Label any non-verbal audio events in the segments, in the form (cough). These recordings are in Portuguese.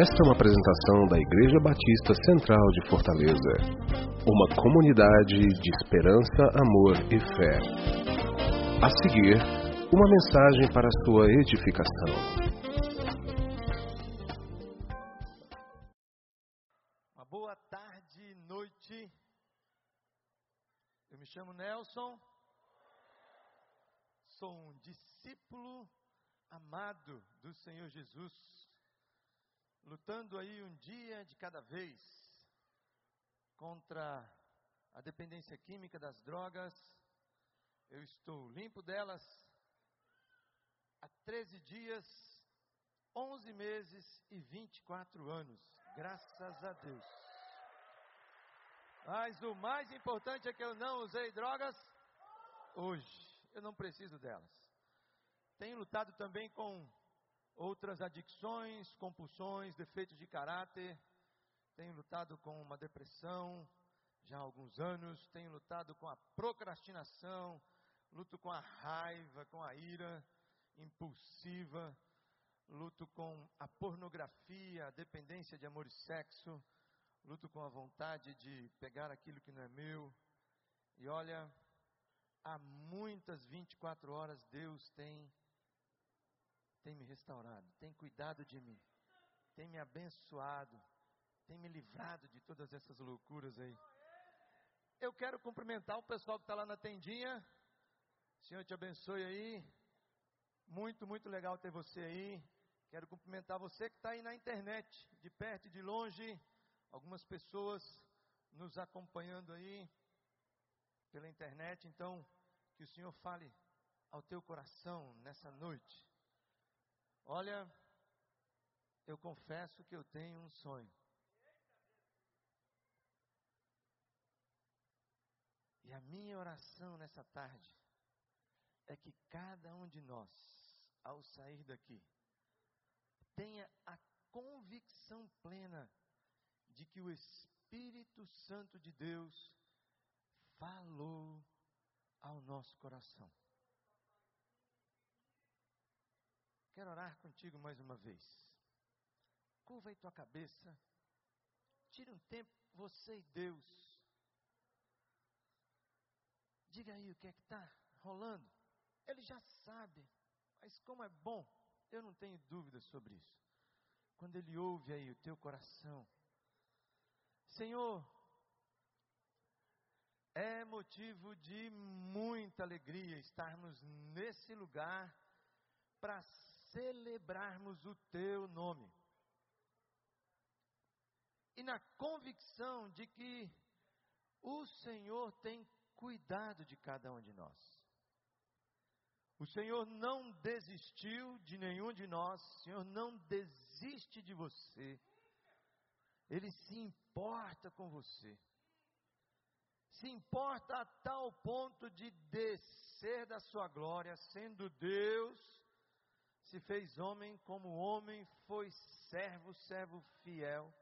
Esta é uma apresentação da Igreja Batista Central de Fortaleza, uma comunidade de esperança, amor e fé. A seguir, uma mensagem para a sua edificação. Uma boa tarde, noite. Eu me chamo Nelson. Sou um discípulo amado do Senhor Jesus, lutando aí um dia de cada vez contra a dependência química das drogas. Eu estou limpo delas há 13 dias, 11 meses e 24 anos, graças a Deus. Mas o mais importante é que eu não usei drogas hoje. Eu não preciso delas. Tenho lutado também com outras adicções, compulsões, defeitos de caráter. Tenho lutado com uma depressão já há alguns anos. Tenho lutado com a procrastinação. Luto com a raiva, com a ira impulsiva. Luto com a pornografia, a dependência de amor e sexo. Luto com a vontade de pegar aquilo que não é meu. E olha, há muitas 24 horas Deus tem tem me restaurado, tem cuidado de mim, tem me abençoado, tem me livrado de todas essas loucuras aí. Eu quero cumprimentar o pessoal que está lá na tendinha. Senhor te abençoe aí. Muito, muito legal ter você aí. Quero cumprimentar você que está aí na internet, de perto e de longe. Algumas pessoas nos acompanhando aí pela internet. Então, que o Senhor fale ao teu coração nessa noite. Olha, eu confesso que eu tenho um sonho. E a minha oração nessa tarde é que cada um de nós, ao sair daqui, tenha a convicção plena de que o Espírito Santo de Deus falou ao nosso coração. Quero orar contigo mais uma vez. Curva aí tua cabeça. Tire um tempo, você e Deus. Diga aí o que é que está rolando. Ele já sabe, mas como é bom, eu não tenho dúvidas sobre isso. Quando ele ouve aí o teu coração, Senhor, é motivo de muita alegria estarmos nesse lugar para celebrarmos o teu nome. E na convicção de que o Senhor tem cuidado de cada um de nós. O Senhor não desistiu de nenhum de nós, o Senhor não desiste de você. Ele se importa com você. Se importa a tal ponto de descer da sua glória, sendo Deus, se fez homem como homem, foi servo, servo fiel.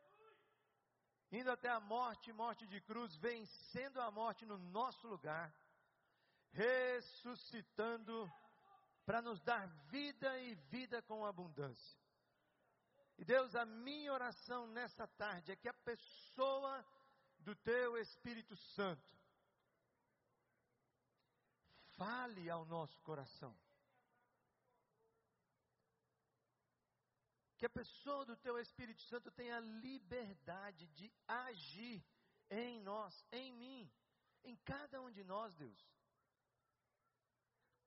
Indo até a morte, morte de cruz, vencendo a morte no nosso lugar, ressuscitando para nos dar vida e vida com abundância. E Deus, a minha oração nessa tarde é que a pessoa do teu Espírito Santo fale ao nosso coração. Que a pessoa do teu Espírito Santo tenha liberdade de agir em nós, em mim, em cada um de nós, Deus.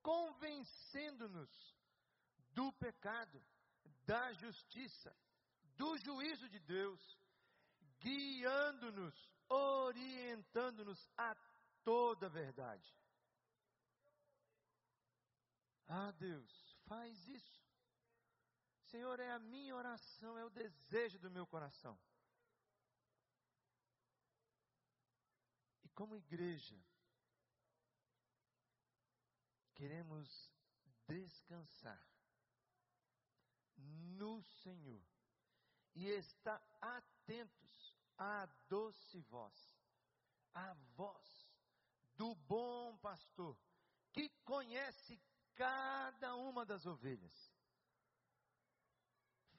Convencendo-nos do pecado, da justiça, do juízo de Deus, guiando-nos, orientando-nos a toda a verdade. Ah, Deus, faz isso. Senhor, é a minha oração, é o desejo do meu coração. E como igreja, queremos descansar no Senhor e estar atentos à doce voz, à voz do bom pastor, que conhece cada uma das ovelhas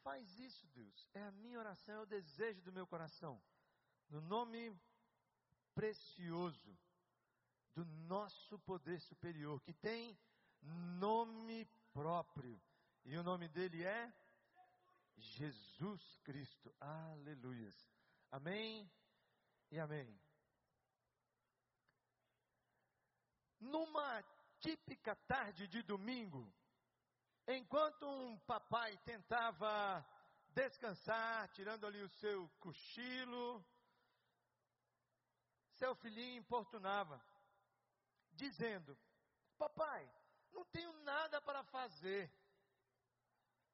Faz isso, Deus. É a minha oração, é o desejo do meu coração. No nome precioso do nosso poder superior, que tem nome próprio. E o nome dele é Jesus Cristo. Aleluias. Amém e amém. Numa típica tarde de domingo, enquanto um papai tentava descansar, tirando ali o seu cochilo, seu filhinho importunava, dizendo: Papai, não tenho nada para fazer.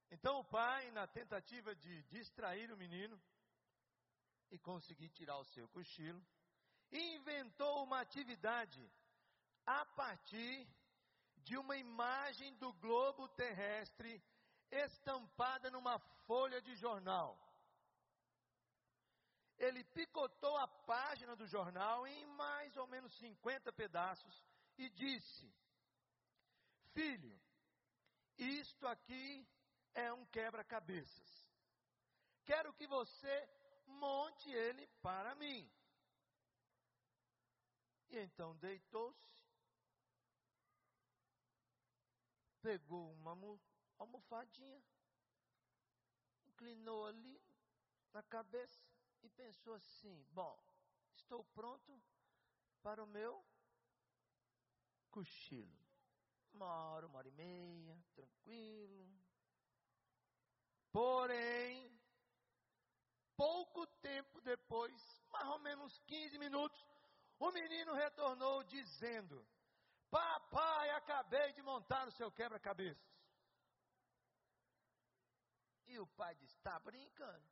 Então o pai, na tentativa de distrair o menino e conseguir tirar o seu cochilo, inventou uma atividade a partir de uma imagem do globo terrestre estampada numa folha de jornal. Ele picotou a página do jornal em mais ou menos 50 pedaços e disse: Filho, isto aqui é um quebra-cabeças. Quero que você monte ele para mim. E então deitou-se, pegou uma almofadinha, inclinou ali na cabeça e pensou assim: bom, estou pronto para o meu cochilo. Uma hora, uma hora e meia, tranquilo, Porém, pouco tempo depois, mais ou menos 15 minutos, o menino retornou dizendo: Papai, acabei de montar o seu quebra-cabeças. E o pai disse: Está brincando?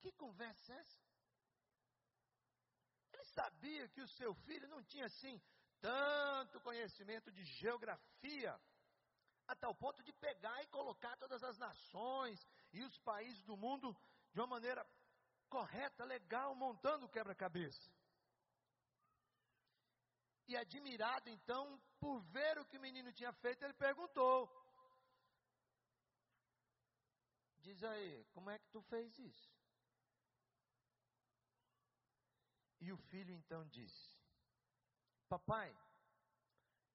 Que conversa é essa? Ele sabia que o seu filho não tinha assim tanto conhecimento de geografia a tal ponto de pegar e colocar todas as nações e os países do mundo de uma maneira correta, legal, montando o quebra-cabeça. E admirado então por ver o que o menino tinha feito, ele perguntou: Diz aí, como é que tu fez isso? E o filho então disse: Papai,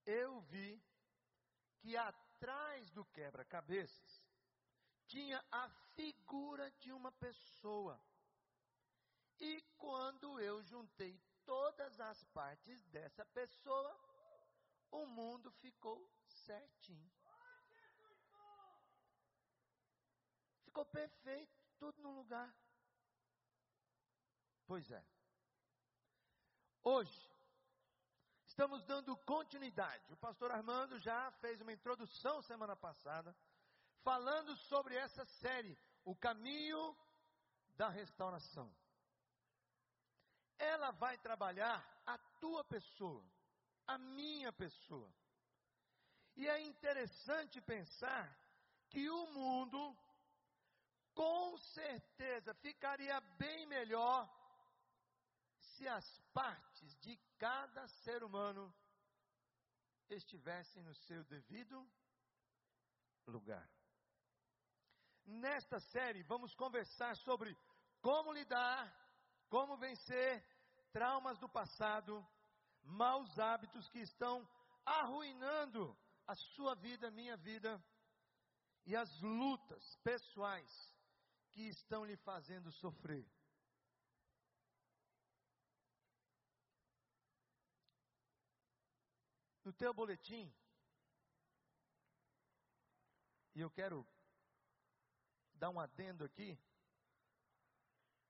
eu vi que atrás do quebra-cabeças tinha a figura de uma pessoa. E quando eu juntei todas as partes dessa pessoa, o mundo ficou certinho. Ficou perfeito, tudo no lugar. Pois é. Hoje, Estamos dando continuidade. O pastor Armando já fez uma introdução semana passada, falando sobre essa série, O Caminho da Restauração. Ela vai trabalhar a tua pessoa, a minha pessoa. E é interessante pensar que o mundo, com certeza, ficaria bem melhor se as partes de cada ser humano estivessem no seu devido lugar. Nesta série, vamos conversar sobre como lidar, como vencer traumas do passado, maus hábitos que estão arruinando a sua vida, minha vida, e as lutas pessoais que estão lhe fazendo sofrer. No teu boletim, e eu quero dar um adendo aqui,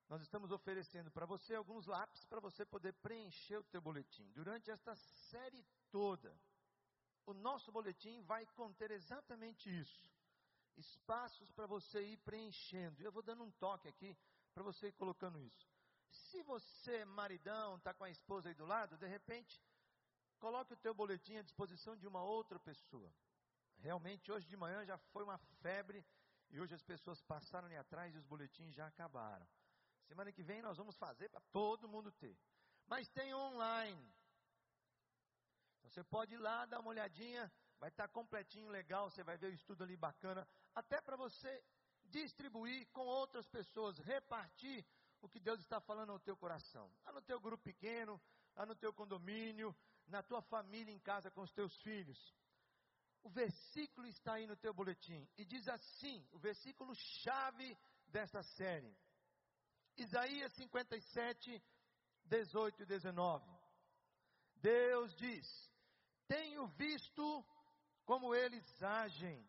nós estamos oferecendo para você alguns lápis para você poder preencher o teu boletim. Durante esta série toda, o nosso boletim vai conter exatamente isso. Espaços para você ir preenchendo. Eu vou dando um toque aqui para você ir colocando isso. Se você, maridão, está com a esposa aí do lado, de repente, Coloque o teu boletim à disposição de uma outra pessoa. Realmente, hoje de manhã já foi uma febre e hoje as pessoas passaram ali atrás e os boletins já acabaram. Semana que vem nós vamos fazer para todo mundo ter. Mas tem online. Então, você pode ir lá dar uma olhadinha, Vai estar completinho, legal, você vai ver o estudo ali bacana, até para você distribuir com outras pessoas, repartir o que Deus está falando no teu coração. Lá no teu grupo pequeno, lá no teu condomínio, na tua família em casa com os teus filhos. O versículo está aí no teu boletim e diz assim, o versículo chave desta série. Isaías 57, 18 e 19. Deus diz: Tenho visto como eles agem,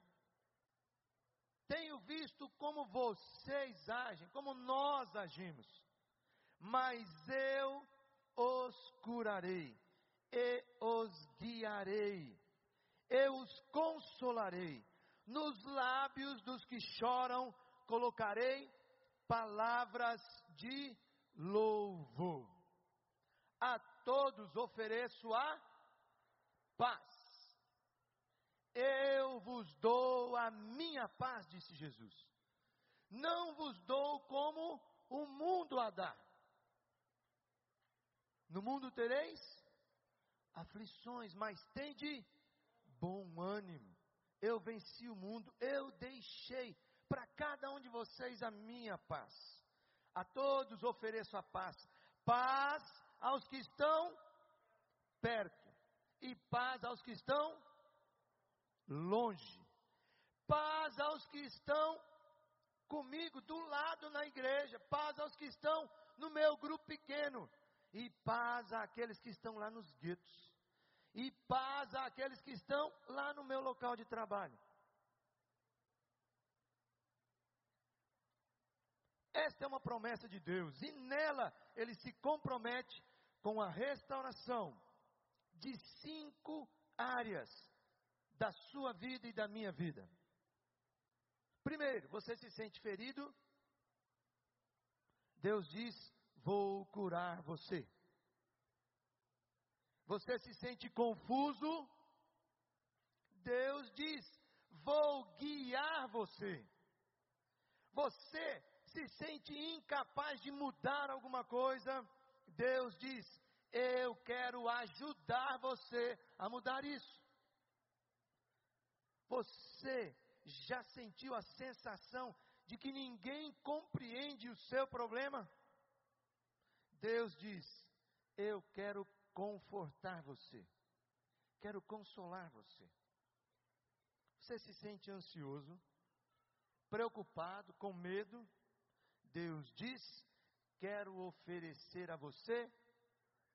tenho visto como vocês agem, como nós agimos, mas eu os curarei e os guiarei, eu os consolarei. Nos lábios dos que choram colocarei palavras de louvor. A todos ofereço a paz. Eu vos dou a minha paz, disse Jesus. Não vos dou como o mundo a dá. No mundo tereis aflições, mas tende bom ânimo. Eu venci o mundo, eu deixei para cada um de vocês a minha paz. A todos ofereço a paz. Paz aos que estão perto e paz aos que estão longe. Paz aos que estão comigo do lado na igreja, paz aos que estão no meu grupo pequeno e paz àqueles que estão lá nos guetos. E paz àqueles que estão lá no meu local de trabalho. Esta é uma promessa de Deus e nela ele se compromete com a restauração de cinco áreas da sua vida e da minha vida. Primeiro, você se sente ferido? Deus diz: Vou curar você. Você se sente confuso? Deus diz: Vou guiar você. Você se sente incapaz de mudar alguma coisa, Deus diz: Eu quero ajudar você a mudar isso. Você já sentiu a sensação de que ninguém compreende o seu problema? Deus diz: Eu quero confortar você, quero consolar você. Você se sente ansioso, preocupado, com medo? Deus diz: Quero oferecer a você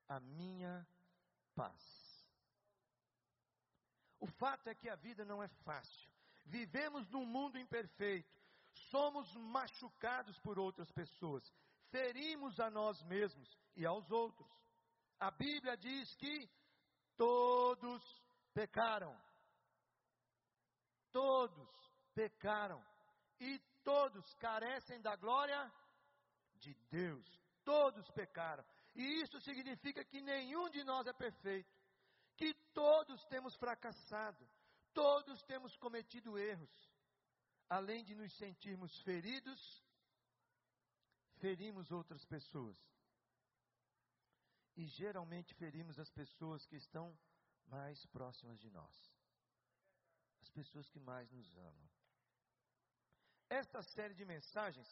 a minha paz. O fato é que a vida não é fácil. Vivemos num mundo imperfeito. Somos machucados por outras pessoas. Ferimos a nós mesmos e aos outros. A Bíblia diz que todos pecaram. Todos pecaram. E todos carecem da glória de Deus. Todos pecaram. E isso significa que nenhum de nós é perfeito. Que todos temos fracassado. Todos temos cometido erros. Além de nos sentirmos feridos, ferimos outras pessoas. E geralmente ferimos as pessoas que estão mais próximas de nós. As pessoas que mais nos amam. Esta série de mensagens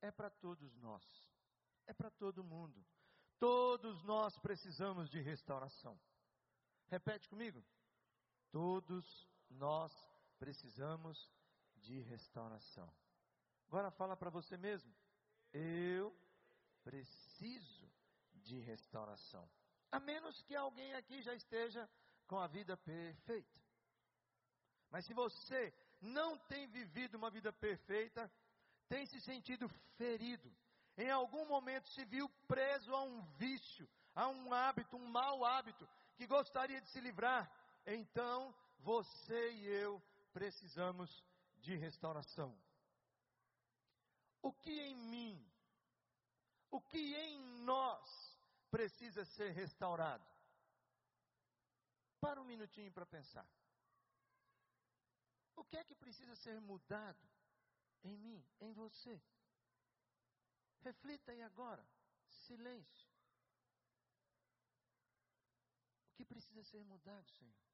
é para todos nós, é para todo mundo. Todos nós precisamos de restauração. Repete comigo. Todos nós precisamos de restauração. Agora fala para você mesmo. Eu preciso de restauração. A menos que alguém aqui já esteja com a vida perfeita. Mas se você não tem vivido uma vida perfeita, tem se sentido ferido, em algum momento se viu preso a um vício, a um hábito, um mau hábito, que gostaria de se livrar, então você e eu precisamos de restauração. O que em mim, o que em nós precisa ser restaurado? Para um minutinho para pensar. O que é que precisa ser mudado em mim, em você? Reflita aí agora. Silêncio. O que precisa ser mudado, Senhor?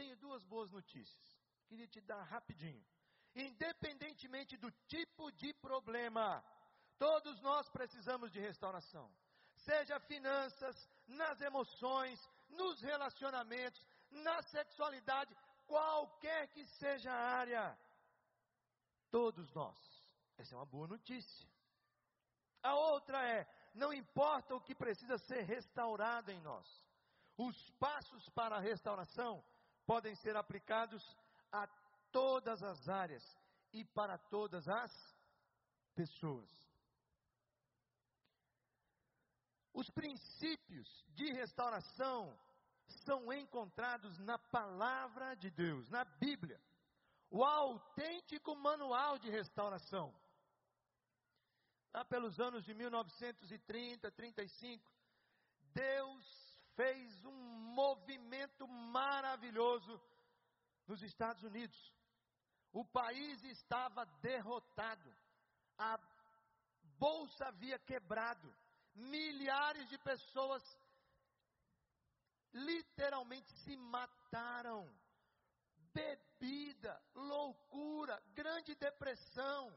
tenho duas boas notícias. Queria te dar rapidinho. Independentemente do tipo de problema, todos nós precisamos de restauração. Seja finanças, nas emoções, nos relacionamentos, na sexualidade, qualquer que seja a área. Todos nós. Essa é uma boa notícia. A outra é: não importa o que precisa ser restaurado em nós, os passos para a restauração podem ser aplicados a todas as áreas e para todas as pessoas. Os princípios de restauração são encontrados na palavra de Deus, na Bíblia, o autêntico manual de restauração. Lá pelos anos de 1930, 35, Deus fez um movimento maravilhoso nos Estados Unidos. O país estava derrotado, a bolsa havia quebrado, milhares de pessoas literalmente se mataram. Bebida, loucura, grande depressão.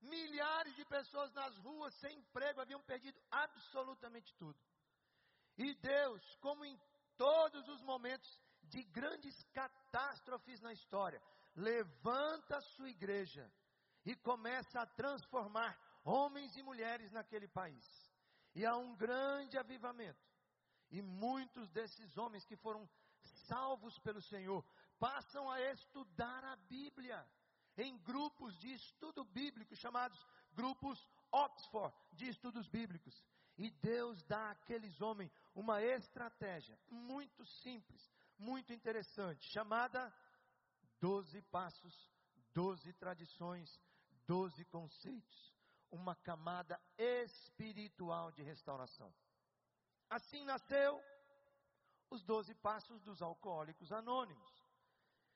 Milhares de pessoas nas ruas sem emprego haviam perdido absolutamente tudo. E Deus, como em todos os momentos de grandes catástrofes na história, levanta a sua igreja e começa a transformar homens e mulheres naquele país. E há um grande avivamento. E muitos desses homens que foram salvos pelo Senhor passam a estudar a Bíblia em grupos de estudo bíblico chamados grupos Oxford de estudos bíblicos. E Deus dá àqueles homens uma estratégia muito simples, muito interessante, chamada Doze Passos, Doze Tradições, Doze Conceitos. Uma camada espiritual de restauração. Assim nasceu os doze passos dos alcoólicos anônimos,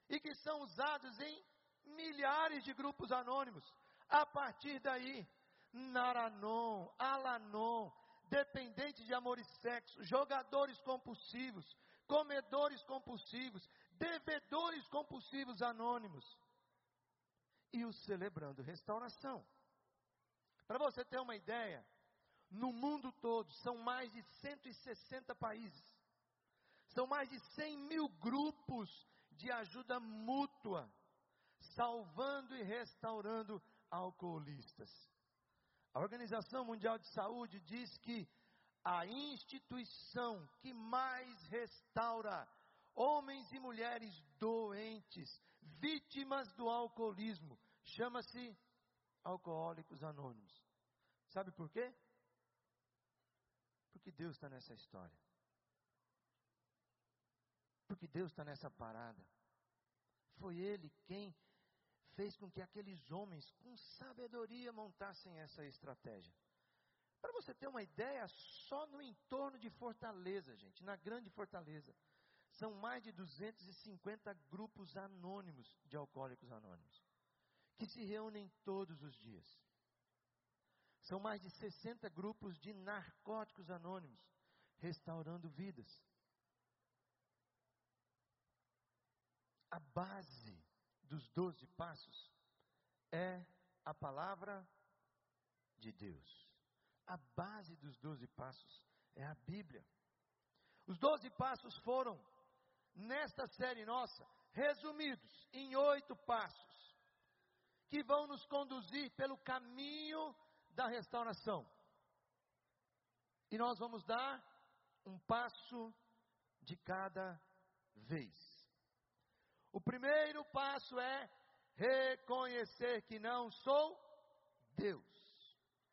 e que são usados em milhares de grupos anônimos. A partir daí, Naranon, Alanon, dependentes de amor e sexo, jogadores compulsivos, comedores compulsivos, devedores compulsivos anônimos, e os celebrando restauração. Para você ter uma ideia, no mundo todo, são mais de 160 países. São mais de 100 mil grupos de ajuda mútua, salvando e restaurando alcoolistas. A Organização Mundial de Saúde diz que a instituição que mais restaura homens e mulheres doentes, vítimas do alcoolismo, chama-se Alcoólicos Anônimos. Sabe por quê? Porque Deus está nessa história. Porque Deus está nessa parada. Foi Ele quem fez com que aqueles homens, com sabedoria, montassem essa estratégia. Para você ter uma ideia, só no entorno de Fortaleza, gente, na grande Fortaleza, são mais de 250 grupos anônimos de alcoólicos anônimos, que se reúnem todos os dias. São mais de 60 grupos de narcóticos anônimos, restaurando vidas. A base dos doze passos é a palavra de Deus. A base dos doze passos é a Bíblia. Os doze passos foram, nesta série nossa, resumidos em oito passos, que vão nos conduzir pelo caminho da restauração. E nós vamos dar um passo de cada vez. O primeiro passo é reconhecer que não sou Deus.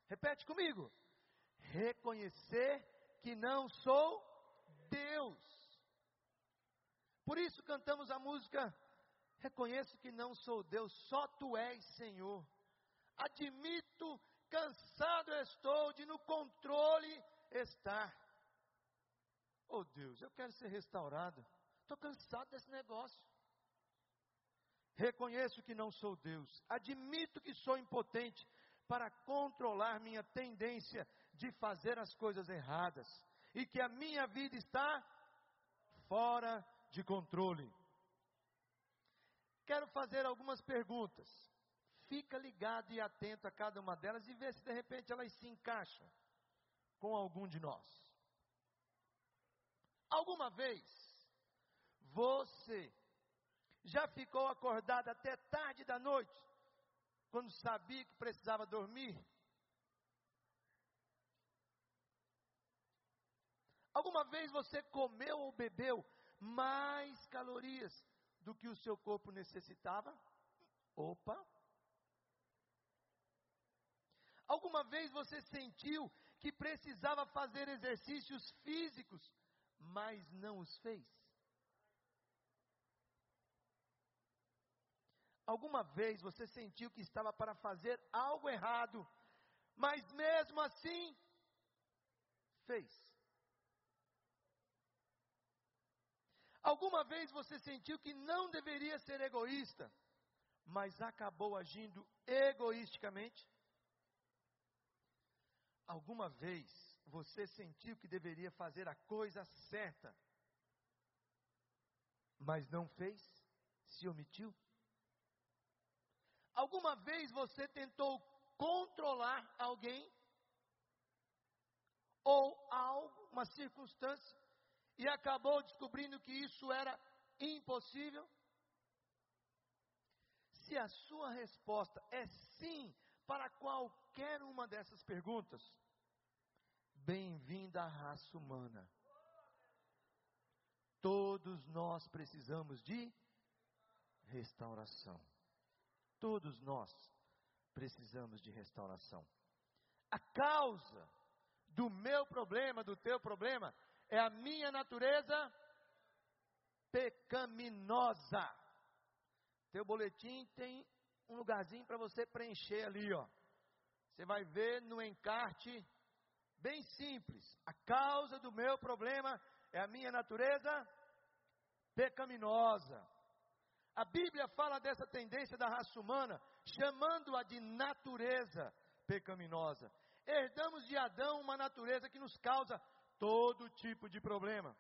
Repete comigo. Reconhecer que não sou Deus. Por isso cantamos a música Reconheço que não sou Deus, só tu és Senhor. Admito cansado estou de no controle estar. Oh Deus, eu quero ser restaurado. Estou cansado desse negócio. Reconheço que não sou Deus. Admito que sou impotente para controlar minha tendência de fazer as coisas erradas. E que a minha vida está fora de controle. quero fazer algumas perguntas. Fica ligado e atento a cada uma delas e vê se de repente elas se encaixam com algum de nós. Alguma vez você já ficou acordado até tarde da noite, quando sabia que precisava dormir? Alguma vez você comeu ou bebeu mais calorias do que o seu corpo necessitava? Opa! Alguma vez você sentiu que precisava fazer exercícios físicos, mas não os fez? Alguma vez você sentiu que estava para fazer algo errado, mas mesmo assim fez? Alguma vez você sentiu que não deveria ser egoísta, mas acabou agindo egoisticamente? Alguma vez você sentiu que deveria fazer a coisa certa, mas não fez? Se omitiu? Alguma vez você tentou controlar alguém? Ou algo, uma circunstância, e acabou descobrindo que isso era impossível? Se a sua resposta é sim para qualquer uma dessas perguntas, bem-vinda à raça humana. Todos nós precisamos de restauração. Todos nós precisamos de restauração. A causa do meu problema, do teu problema, é a minha natureza pecaminosa. Teu boletim tem um lugarzinho para você preencher ali, ó. Você vai ver no encarte, bem simples. A causa do meu problema é a minha natureza pecaminosa. A Bíblia fala dessa tendência da raça humana, chamando-a de natureza pecaminosa. Herdamos de Adão uma natureza que nos causa todo tipo de problema.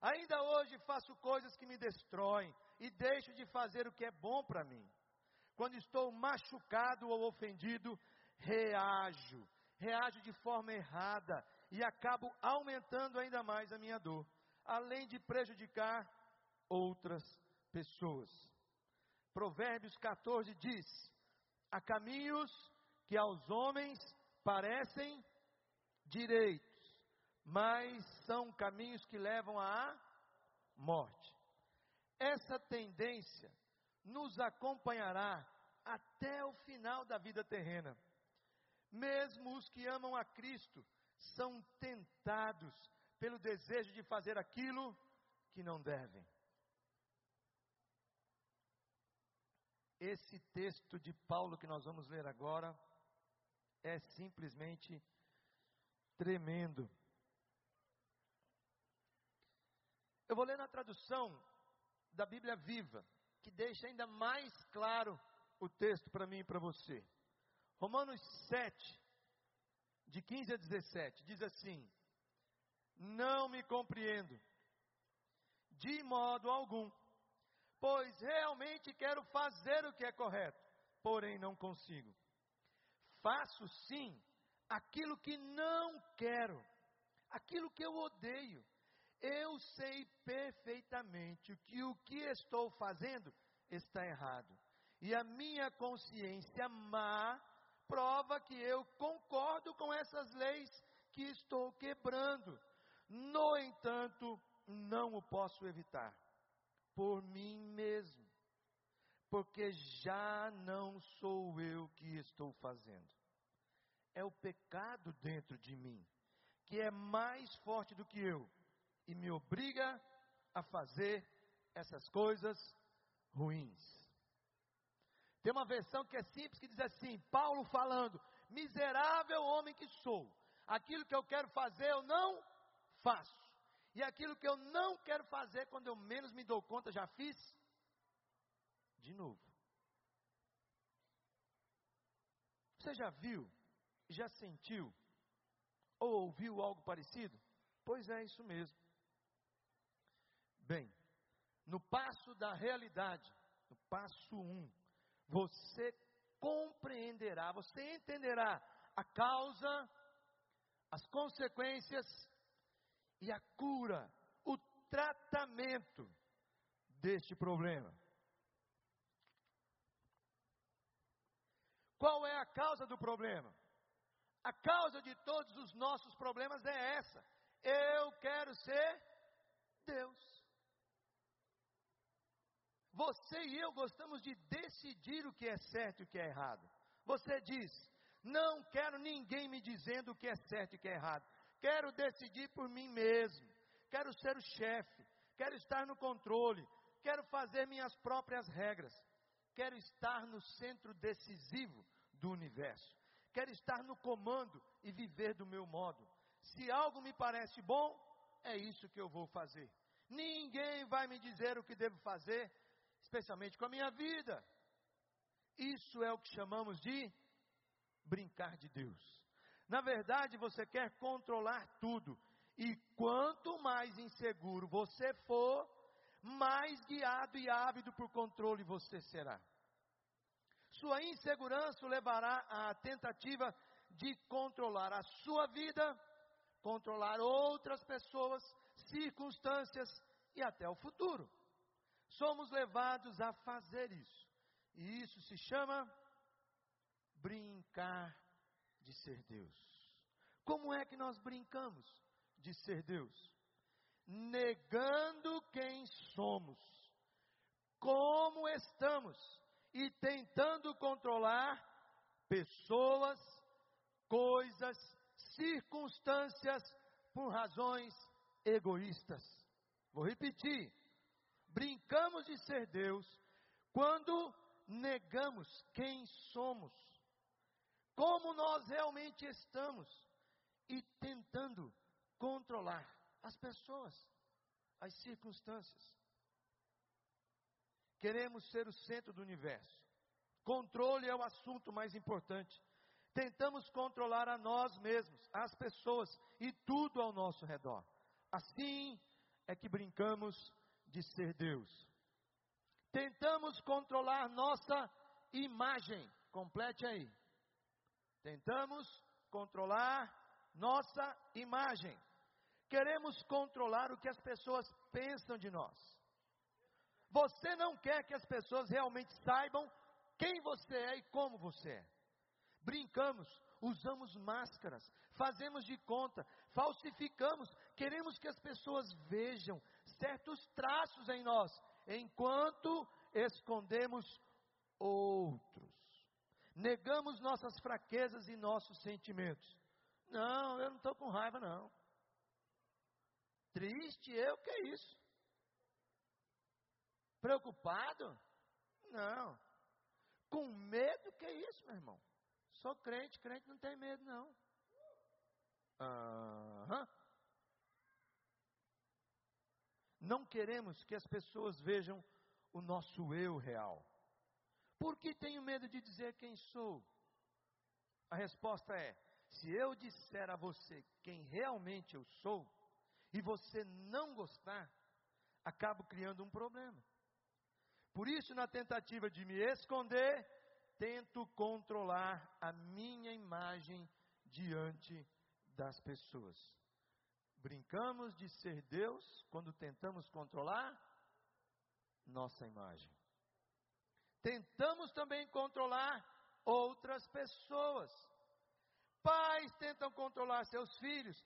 Ainda hoje faço coisas que me destroem e deixo de fazer o que é bom para mim. Quando estou machucado ou ofendido, reajo, reajo de forma errada e acabo aumentando ainda mais a minha dor, além de prejudicar outras pessoas. Provérbios 14 diz: Há caminhos que aos homens parecem direitos, mas são caminhos que levam à morte. Essa tendência nos acompanhará até o final da vida terrena. Mesmo os que amam a Cristo são tentados pelo desejo de fazer aquilo que não devem. Esse texto de Paulo que nós vamos ler agora é simplesmente tremendo. Eu vou ler na tradução da Bíblia Viva, que deixa ainda mais claro o texto para mim e para você. Romanos 7, de 15 a 17, diz assim: Não me compreendo, de modo algum, pois realmente quero fazer o que é correto, porém não consigo. Faço sim aquilo que não quero, aquilo que eu odeio eu sei perfeitamente que o que estou fazendo está errado. E a minha consciência má prova que eu concordo com essas leis que estou quebrando. No entanto, não o posso evitar por mim mesmo, porque já não sou eu que estou fazendo. É o pecado dentro de mim, que é mais forte do que eu e me obriga a fazer essas coisas ruins. Tem uma versão que é simples que diz assim: Paulo falando, miserável homem que sou, aquilo que eu quero fazer eu não faço, e aquilo que eu não quero fazer, quando eu menos me dou conta, já fiz de novo. Você já viu, já sentiu, ou ouviu algo parecido? Pois é, isso mesmo. Bem, no passo da realidade, no passo 1, um, você compreenderá, você entenderá a causa, as consequências e a cura, o tratamento deste problema. Qual é a causa do problema? A causa de todos os nossos problemas é essa. Eu quero ser Deus. Você e eu gostamos de decidir o que é certo e o que é errado. Você diz: Não quero ninguém me dizendo o que é certo e o que é errado. Quero decidir por mim mesmo. Quero ser o chefe. Quero estar no controle. Quero fazer minhas próprias regras. Quero estar no centro decisivo do universo. Quero estar no comando e viver do meu modo. Se algo me parece bom, é isso que eu vou fazer. Ninguém vai me dizer o que devo fazer, especialmente com a minha vida. Isso é o que chamamos de brincar de Deus. Na verdade, você quer controlar tudo. E quanto mais inseguro você for, mais guiado e ávido por controle você será. Sua insegurança o levará à tentativa de controlar a sua vida, controlar outras pessoas, circunstâncias e até o futuro. Somos levados a fazer isso. E isso se chama brincar de ser Deus. Como é que nós brincamos de ser Deus? Negando quem somos, como estamos e tentando controlar pessoas, coisas, circunstâncias por razões egoístas. Vou repetir. Brincamos de ser Deus quando negamos quem somos, como nós realmente estamos e tentando controlar as pessoas, as circunstâncias. Queremos ser o centro do universo. Controle é o assunto mais importante. Tentamos controlar a nós mesmos, as pessoas e tudo ao nosso redor. Assim é que brincamos de ser Deus. Tentamos controlar nossa imagem. Complete aí. Tentamos controlar nossa imagem. Queremos controlar o que as pessoas pensam de nós. Você não quer que as pessoas realmente saibam quem você é e como você é. Brincamos, usamos máscaras, fazemos de conta, falsificamos, queremos que as pessoas vejam certos traços em nós, enquanto escondemos outros. Negamos nossas fraquezas e nossos sentimentos. Não, eu não estou com raiva, não. Triste eu, que é isso? Preocupado? Não. Com medo? Que isso, meu irmão? Sou crente, crente não tem medo, não. Uhum. Não queremos que as pessoas vejam o nosso eu real. Por que tenho medo de dizer quem sou? A resposta é: se eu disser a você quem realmente eu sou, e você não gostar, acabo criando um problema. Por isso, na tentativa de me esconder, tento controlar a minha imagem diante das pessoas. Brincamos de ser Deus quando tentamos controlar nossa imagem. Tentamos também controlar outras pessoas. Pais tentam controlar seus filhos,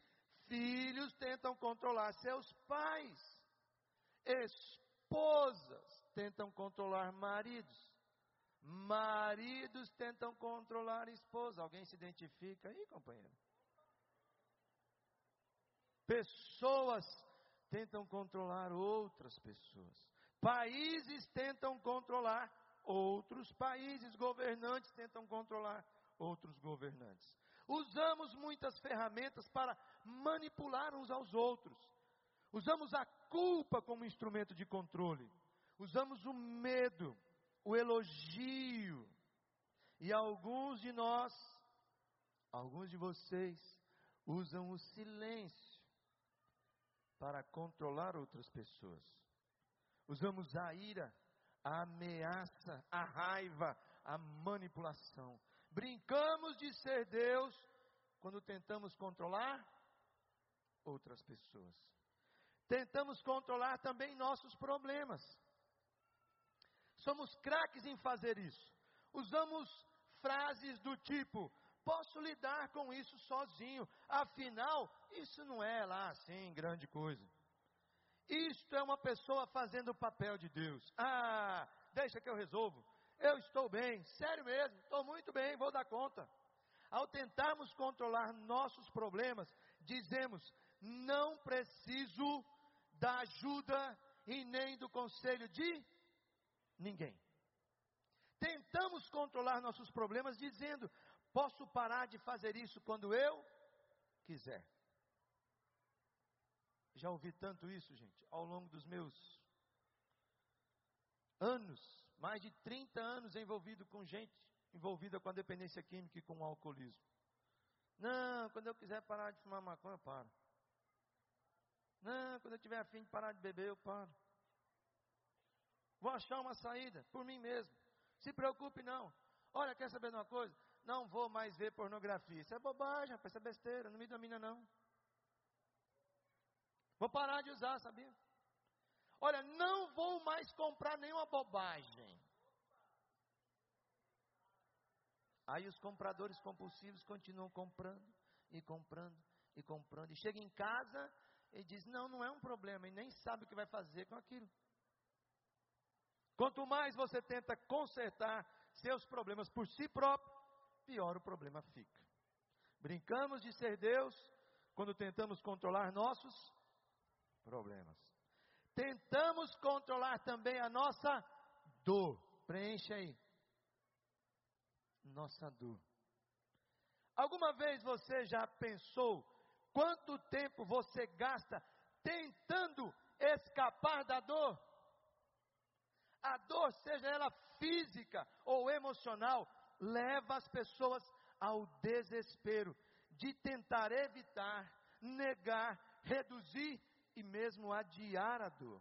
filhos tentam controlar seus pais, esposas tentam controlar maridos. Maridos tentam controlar esposa. Alguém se identifica aí, companheiro? Pessoas tentam controlar outras pessoas. Países tentam controlar outros países. Governantes tentam controlar outros governantes. Usamos muitas ferramentas para manipular uns aos outros. Usamos a culpa como instrumento de controle usamos o medo, o elogio, e alguns de nós, alguns de vocês, usam o silêncio para controlar outras pessoas. Usamos a ira, a ameaça, a raiva, a manipulação. Brincamos de ser Deus quando tentamos controlar outras pessoas. Tentamos controlar também nossos problemas. Somos craques em fazer isso. Usamos frases do tipo: posso lidar com isso sozinho, afinal, isso não é lá assim grande coisa. Isto é uma pessoa fazendo o papel de Deus. Ah, deixa que eu resolvo. Eu estou bem, sério mesmo, estou muito bem, vou dar conta. Ao tentarmos controlar nossos problemas, dizemos: não preciso da ajuda e nem do conselho de ninguém. Tentamos controlar nossos problemas dizendo: posso parar de fazer isso quando eu quiser. Já ouvi tanto isso, gente, ao longo dos meus anos, mais de 30 anos envolvido com gente envolvida com a dependência química e com o alcoolismo. Não, quando eu quiser parar de fumar maconha, eu paro. Não, quando eu tiver afim de parar de beber, eu paro. Vou achar uma saída por mim mesmo. Se preocupe não. Olha, quer saber de uma coisa? Não vou mais ver pornografia. Isso é bobagem, rapaz, isso é besteira, não me domina não. Vou parar de usar, sabia? Olha, não vou mais comprar nenhuma bobagem. Aí os compradores compulsivos continuam comprando e comprando e comprando. E chega em casa e diz: Não, não é um problema. E nem sabe o que vai fazer com aquilo. Quanto mais você tenta consertar seus problemas por si próprio, pior o problema fica. Brincamos de ser Deus quando tentamos controlar nossos problemas. Tentamos controlar também a nossa dor. Preencha aí. Nossa dor. Alguma vez você já pensou quanto tempo você gasta tentando escapar da dor? A dor, seja ela física ou emocional, leva as pessoas ao desespero de tentar evitar, negar, reduzir e mesmo adiar a dor.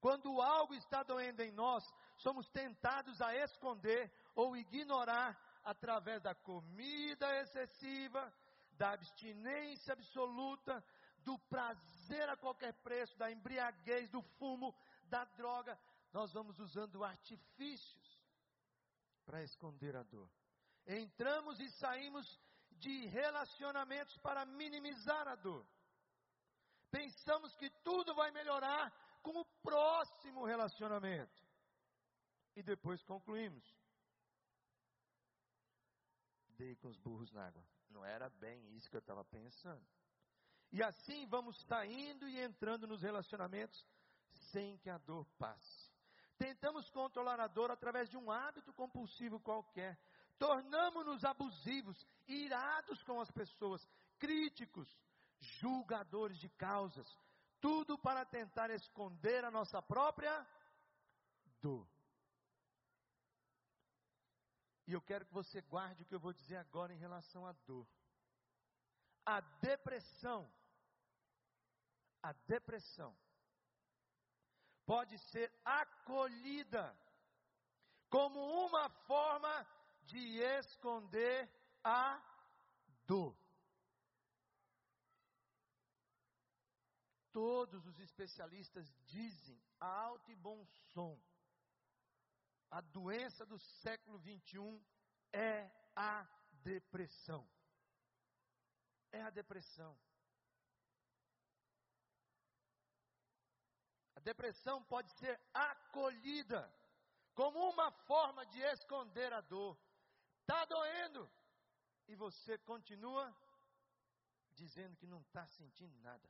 Quando algo está doendo em nós, somos tentados a esconder ou ignorar através da comida excessiva, da abstinência absoluta, do prazer a qualquer preço, da embriaguez, do fumo, da droga, nós vamos usando artifícios para esconder a dor. Entramos e saímos de relacionamentos para minimizar a dor. Pensamos que tudo vai melhorar com o próximo relacionamento. E depois concluímos. Dei com os burros na água. Não era bem isso que eu estava pensando. E assim vamos saindo e entrando nos relacionamentos sem que a dor passe. Tentamos controlar a dor através de um hábito compulsivo qualquer. Tornamos-nos abusivos, irados com as pessoas, críticos, julgadores de causas. Tudo para tentar esconder a nossa própria dor. E eu quero que você guarde o que eu vou dizer agora em relação à dor. A depressão. A depressão pode ser acolhida como uma forma de esconder a dor. Todos os especialistas dizem a alto e bom som: a doença do século 21 é a depressão. É a depressão. A depressão pode ser acolhida como uma forma de esconder a dor. Está doendo e você continua dizendo que não está sentindo nada.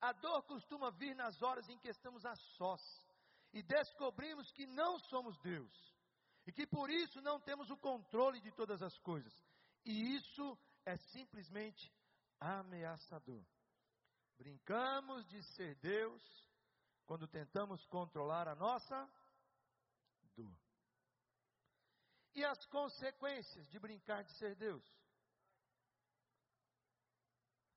A dor costuma vir nas horas em que estamos a sós e descobrimos que não somos Deus e que por isso não temos o controle de todas as coisas. E isso é simplesmente ameaçador. Brincamos de ser Deus quando tentamos controlar a nossa dor. E as consequências de brincar de ser Deus?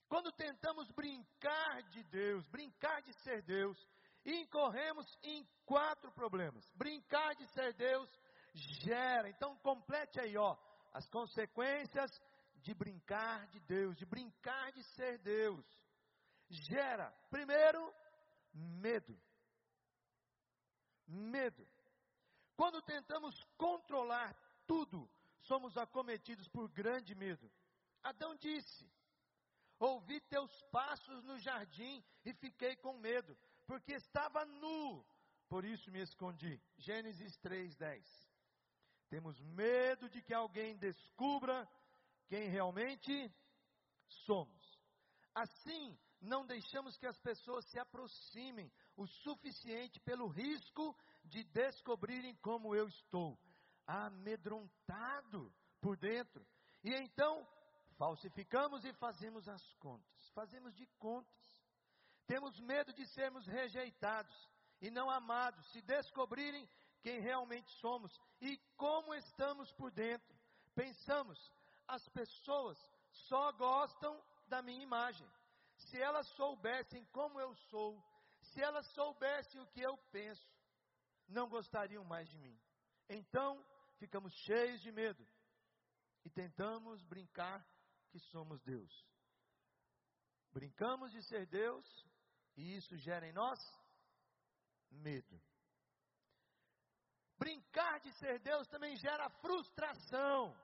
Quando tentamos brincar de Deus, brincar de ser Deus, incorremos em quatro problemas. Brincar de ser Deus gera. Então complete aí, ó, as consequências de brincar de Deus, de brincar de ser Deus. Gera, primeiro, medo. Medo. Quando tentamos controlar tudo, somos acometidos por grande medo. Adão disse: Ouvi teus passos no jardim e fiquei com medo, porque estava nu, por isso me escondi. Gênesis 3:10. Temos medo de que alguém descubra quem realmente somos. Assim, não deixamos que as pessoas se aproximem o suficiente pelo risco de descobrirem como eu estou, amedrontado por dentro. E então, falsificamos e fazemos as contas, fazemos de contas. Temos medo de sermos rejeitados e não amados, se descobrirem quem realmente somos e como estamos por dentro. Pensamos, as pessoas só gostam da minha imagem. Se elas soubessem como eu sou, se elas soubessem o que eu penso, não gostariam mais de mim. Então, ficamos cheios de medo e tentamos brincar que somos Deus. Brincamos de ser Deus e isso gera em nós medo. Brincar de ser Deus também gera frustração.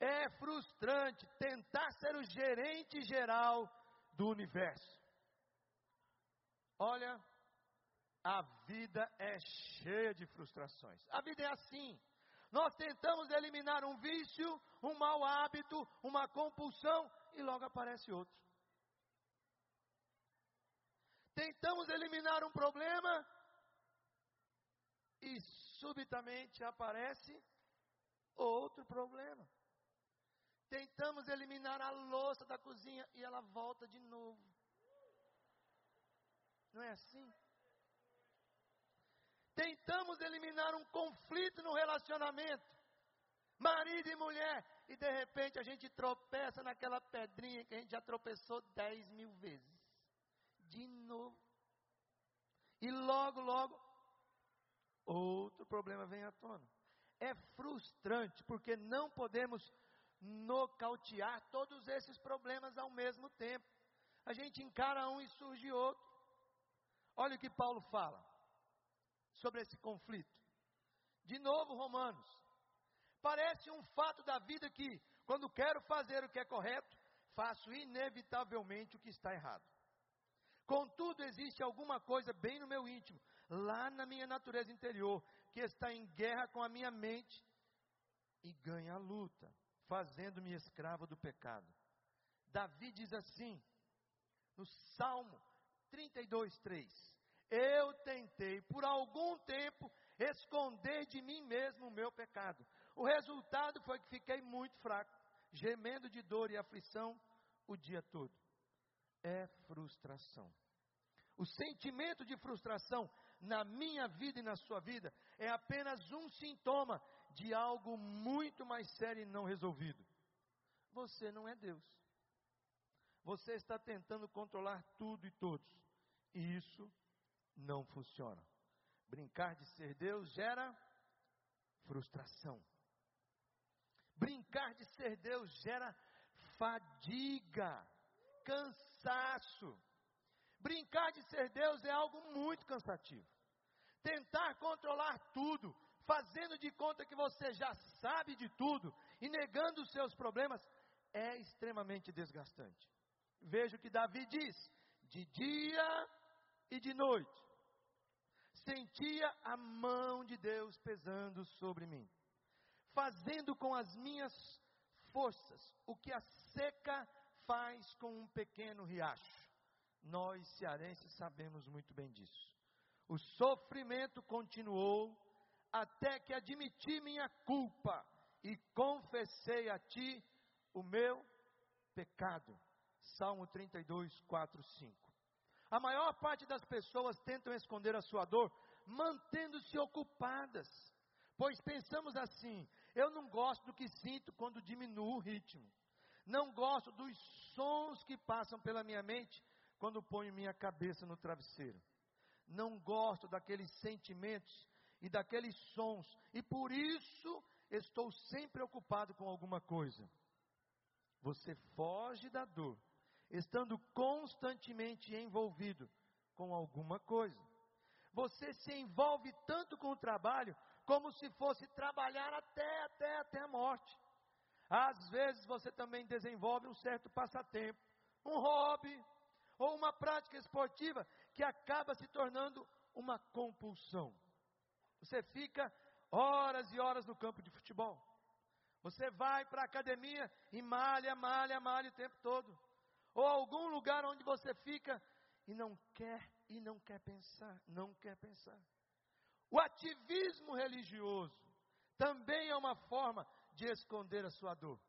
É frustrante tentar ser o gerente geral do universo. Olha, a vida é cheia de frustrações. A vida é assim. Nós tentamos eliminar um vício, um mau hábito, uma compulsão e logo aparece outro. Tentamos eliminar um problema e subitamente aparece outro problema. Tentamos eliminar a louça da cozinha e ela volta de novo. Não é assim? Tentamos eliminar um conflito no relacionamento, marido e mulher, e de repente a gente tropeça naquela pedrinha que a gente já tropeçou dez mil vezes. De novo. E logo, logo, outro problema vem à tona. É frustrante porque não podemos nocautear todos esses problemas ao mesmo tempo. A gente encara um e surge outro. Olha o que Paulo fala sobre esse conflito. De novo, Romanos. Parece um fato da vida que, quando quero fazer o que é correto, faço inevitavelmente o que está errado. Contudo, existe alguma coisa bem no meu íntimo, lá na minha natureza interior, que está em guerra com a minha mente e ganha a luta, fazendo-me escravo do pecado. Davi diz assim, no Salmo 32, 3: eu tentei por algum tempo esconder de mim mesmo o meu pecado. O resultado foi que fiquei muito fraco, gemendo de dor e aflição o dia todo. É frustração. O sentimento de frustração na minha vida e na sua vida é apenas um sintoma de algo muito mais sério e não resolvido. Você não é Deus. Você está tentando controlar tudo e todos. E isso não funciona. Brincar de ser Deus gera frustração. Brincar de ser Deus gera fadiga, cansaço. Brincar de ser Deus é algo muito cansativo. Tentar controlar tudo, fazendo de conta que você já sabe de tudo e negando os seus problemas, é extremamente desgastante. Veja o que Davi diz: de dia e de noite sentia a mão de Deus pesando sobre mim, fazendo com as minhas forças o que a seca faz com um pequeno riacho. Nós cearenses sabemos muito bem disso. O sofrimento continuou até que admiti minha culpa e confessei a ti o meu pecado. Salmo 32, 4, 5. A maior parte das pessoas tentam esconder a sua dor, mantendo-se ocupadas. Pois pensamos assim: eu não gosto do que sinto quando diminuo o ritmo. Não gosto dos sons que passam pela minha mente quando ponho minha cabeça no travesseiro. Não gosto daqueles sentimentos e daqueles sons, e por isso estou sempre ocupado com alguma coisa. Você foge da dor, estando constantemente envolvido com alguma coisa. Você se envolve tanto com o trabalho, como se fosse trabalhar até, até, até a morte. Às vezes você também desenvolve um certo passatempo, um hobby ou uma prática esportiva que acaba se tornando uma compulsão. Você fica horas e horas no campo de futebol. Você vai para a academia e malha, malha, malha o tempo todo. Ou algum lugar onde você fica e não quer e não quer pensar, não quer pensar. O ativismo religioso também é uma forma de esconder a sua dor.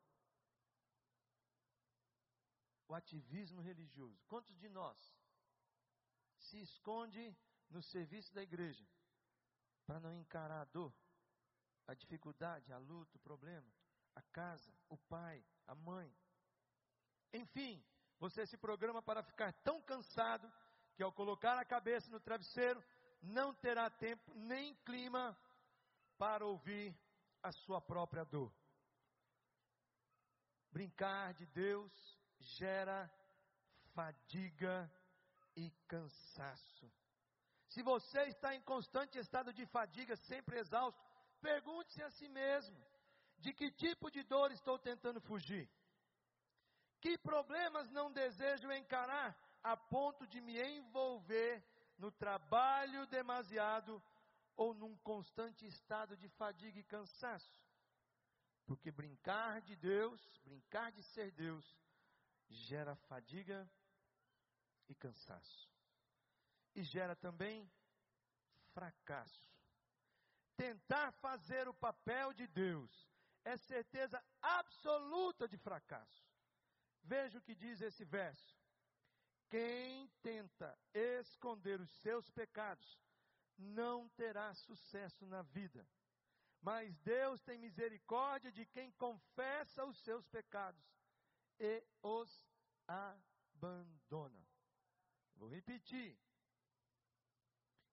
O ativismo religioso. Quantos de nós se esconde no serviço da igreja para não encarar a dor, a dificuldade, a luta, o problema, a casa, o pai, a mãe? Enfim, você se programa para ficar tão cansado que ao colocar a cabeça no travesseiro, não terá tempo nem clima para ouvir a sua própria dor. Brincar de Deus gera fadiga e cansaço. Se você está em constante estado de fadiga, sempre exausto, pergunte-se a si mesmo: de que tipo de dor estou tentando fugir? Que problemas não desejo encarar a ponto de me envolver no trabalho demasiado ou num constante estado de fadiga e cansaço? Porque brincar de Deus, brincar de ser Deus, gera fadiga e cansaço. E gera também fracasso. Tentar fazer o papel de Deus é certeza absoluta de fracasso. Veja o que diz esse verso. Quem tenta esconder os seus pecados não terá sucesso na vida. Mas Deus tem misericórdia de quem confessa os seus pecados e os abandona. Vou repetir.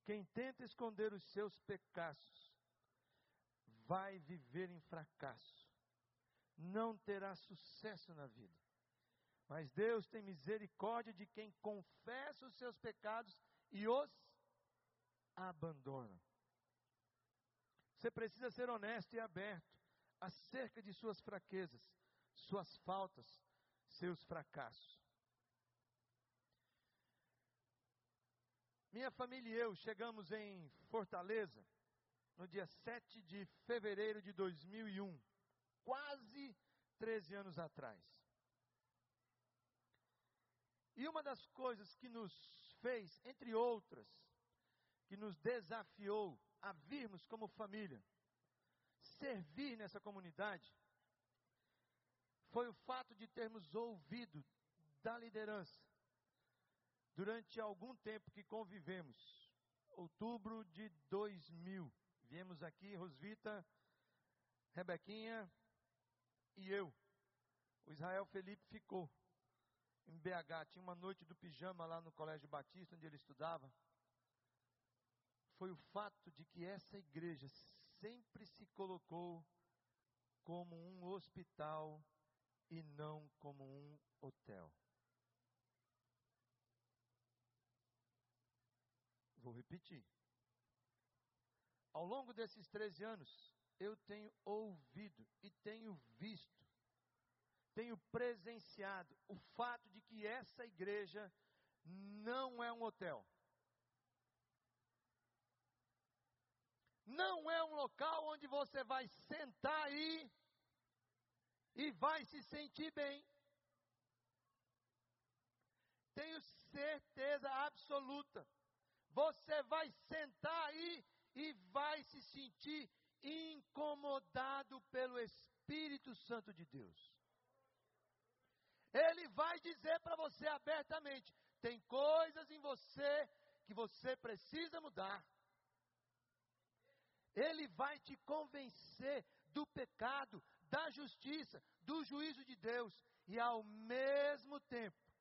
Quem tenta esconder os seus pecados vai viver em fracasso, não terá sucesso na vida. Mas Deus tem misericórdia de quem confessa os seus pecados e os abandona. Você precisa ser honesto e aberto acerca de suas fraquezas, suas faltas, seus fracassos. Minha família e eu chegamos em Fortaleza no dia 7 de fevereiro de 2001, quase 13 anos atrás. E uma das coisas que nos fez, entre outras, que nos desafiou a virmos como família, servir nessa comunidade, foi o fato de termos ouvido da liderança durante algum tempo que convivemos. Outubro de 2000, viemos aqui, Rosvita, Rebequinha e eu. O Israel Felipe ficou em BH. Tinha uma noite do pijama lá no Colégio Batista, onde ele estudava. Foi o fato de que essa igreja sempre se colocou como um hospital e não como um hotel. Vou repetir. Ao longo desses 13 anos, eu tenho ouvido e tenho visto, tenho presenciado o fato de que essa igreja não é um hotel. Não é um local onde você vai sentar aí e vai se sentir bem. Tenho certeza absoluta. Você vai sentar aí e vai se sentir incomodado pelo Espírito Santo de Deus. Ele vai dizer para você abertamente: tem coisas em você que você precisa mudar. Ele vai te convencer do pecado, da justiça, do juízo de Deus e ao mesmo tempo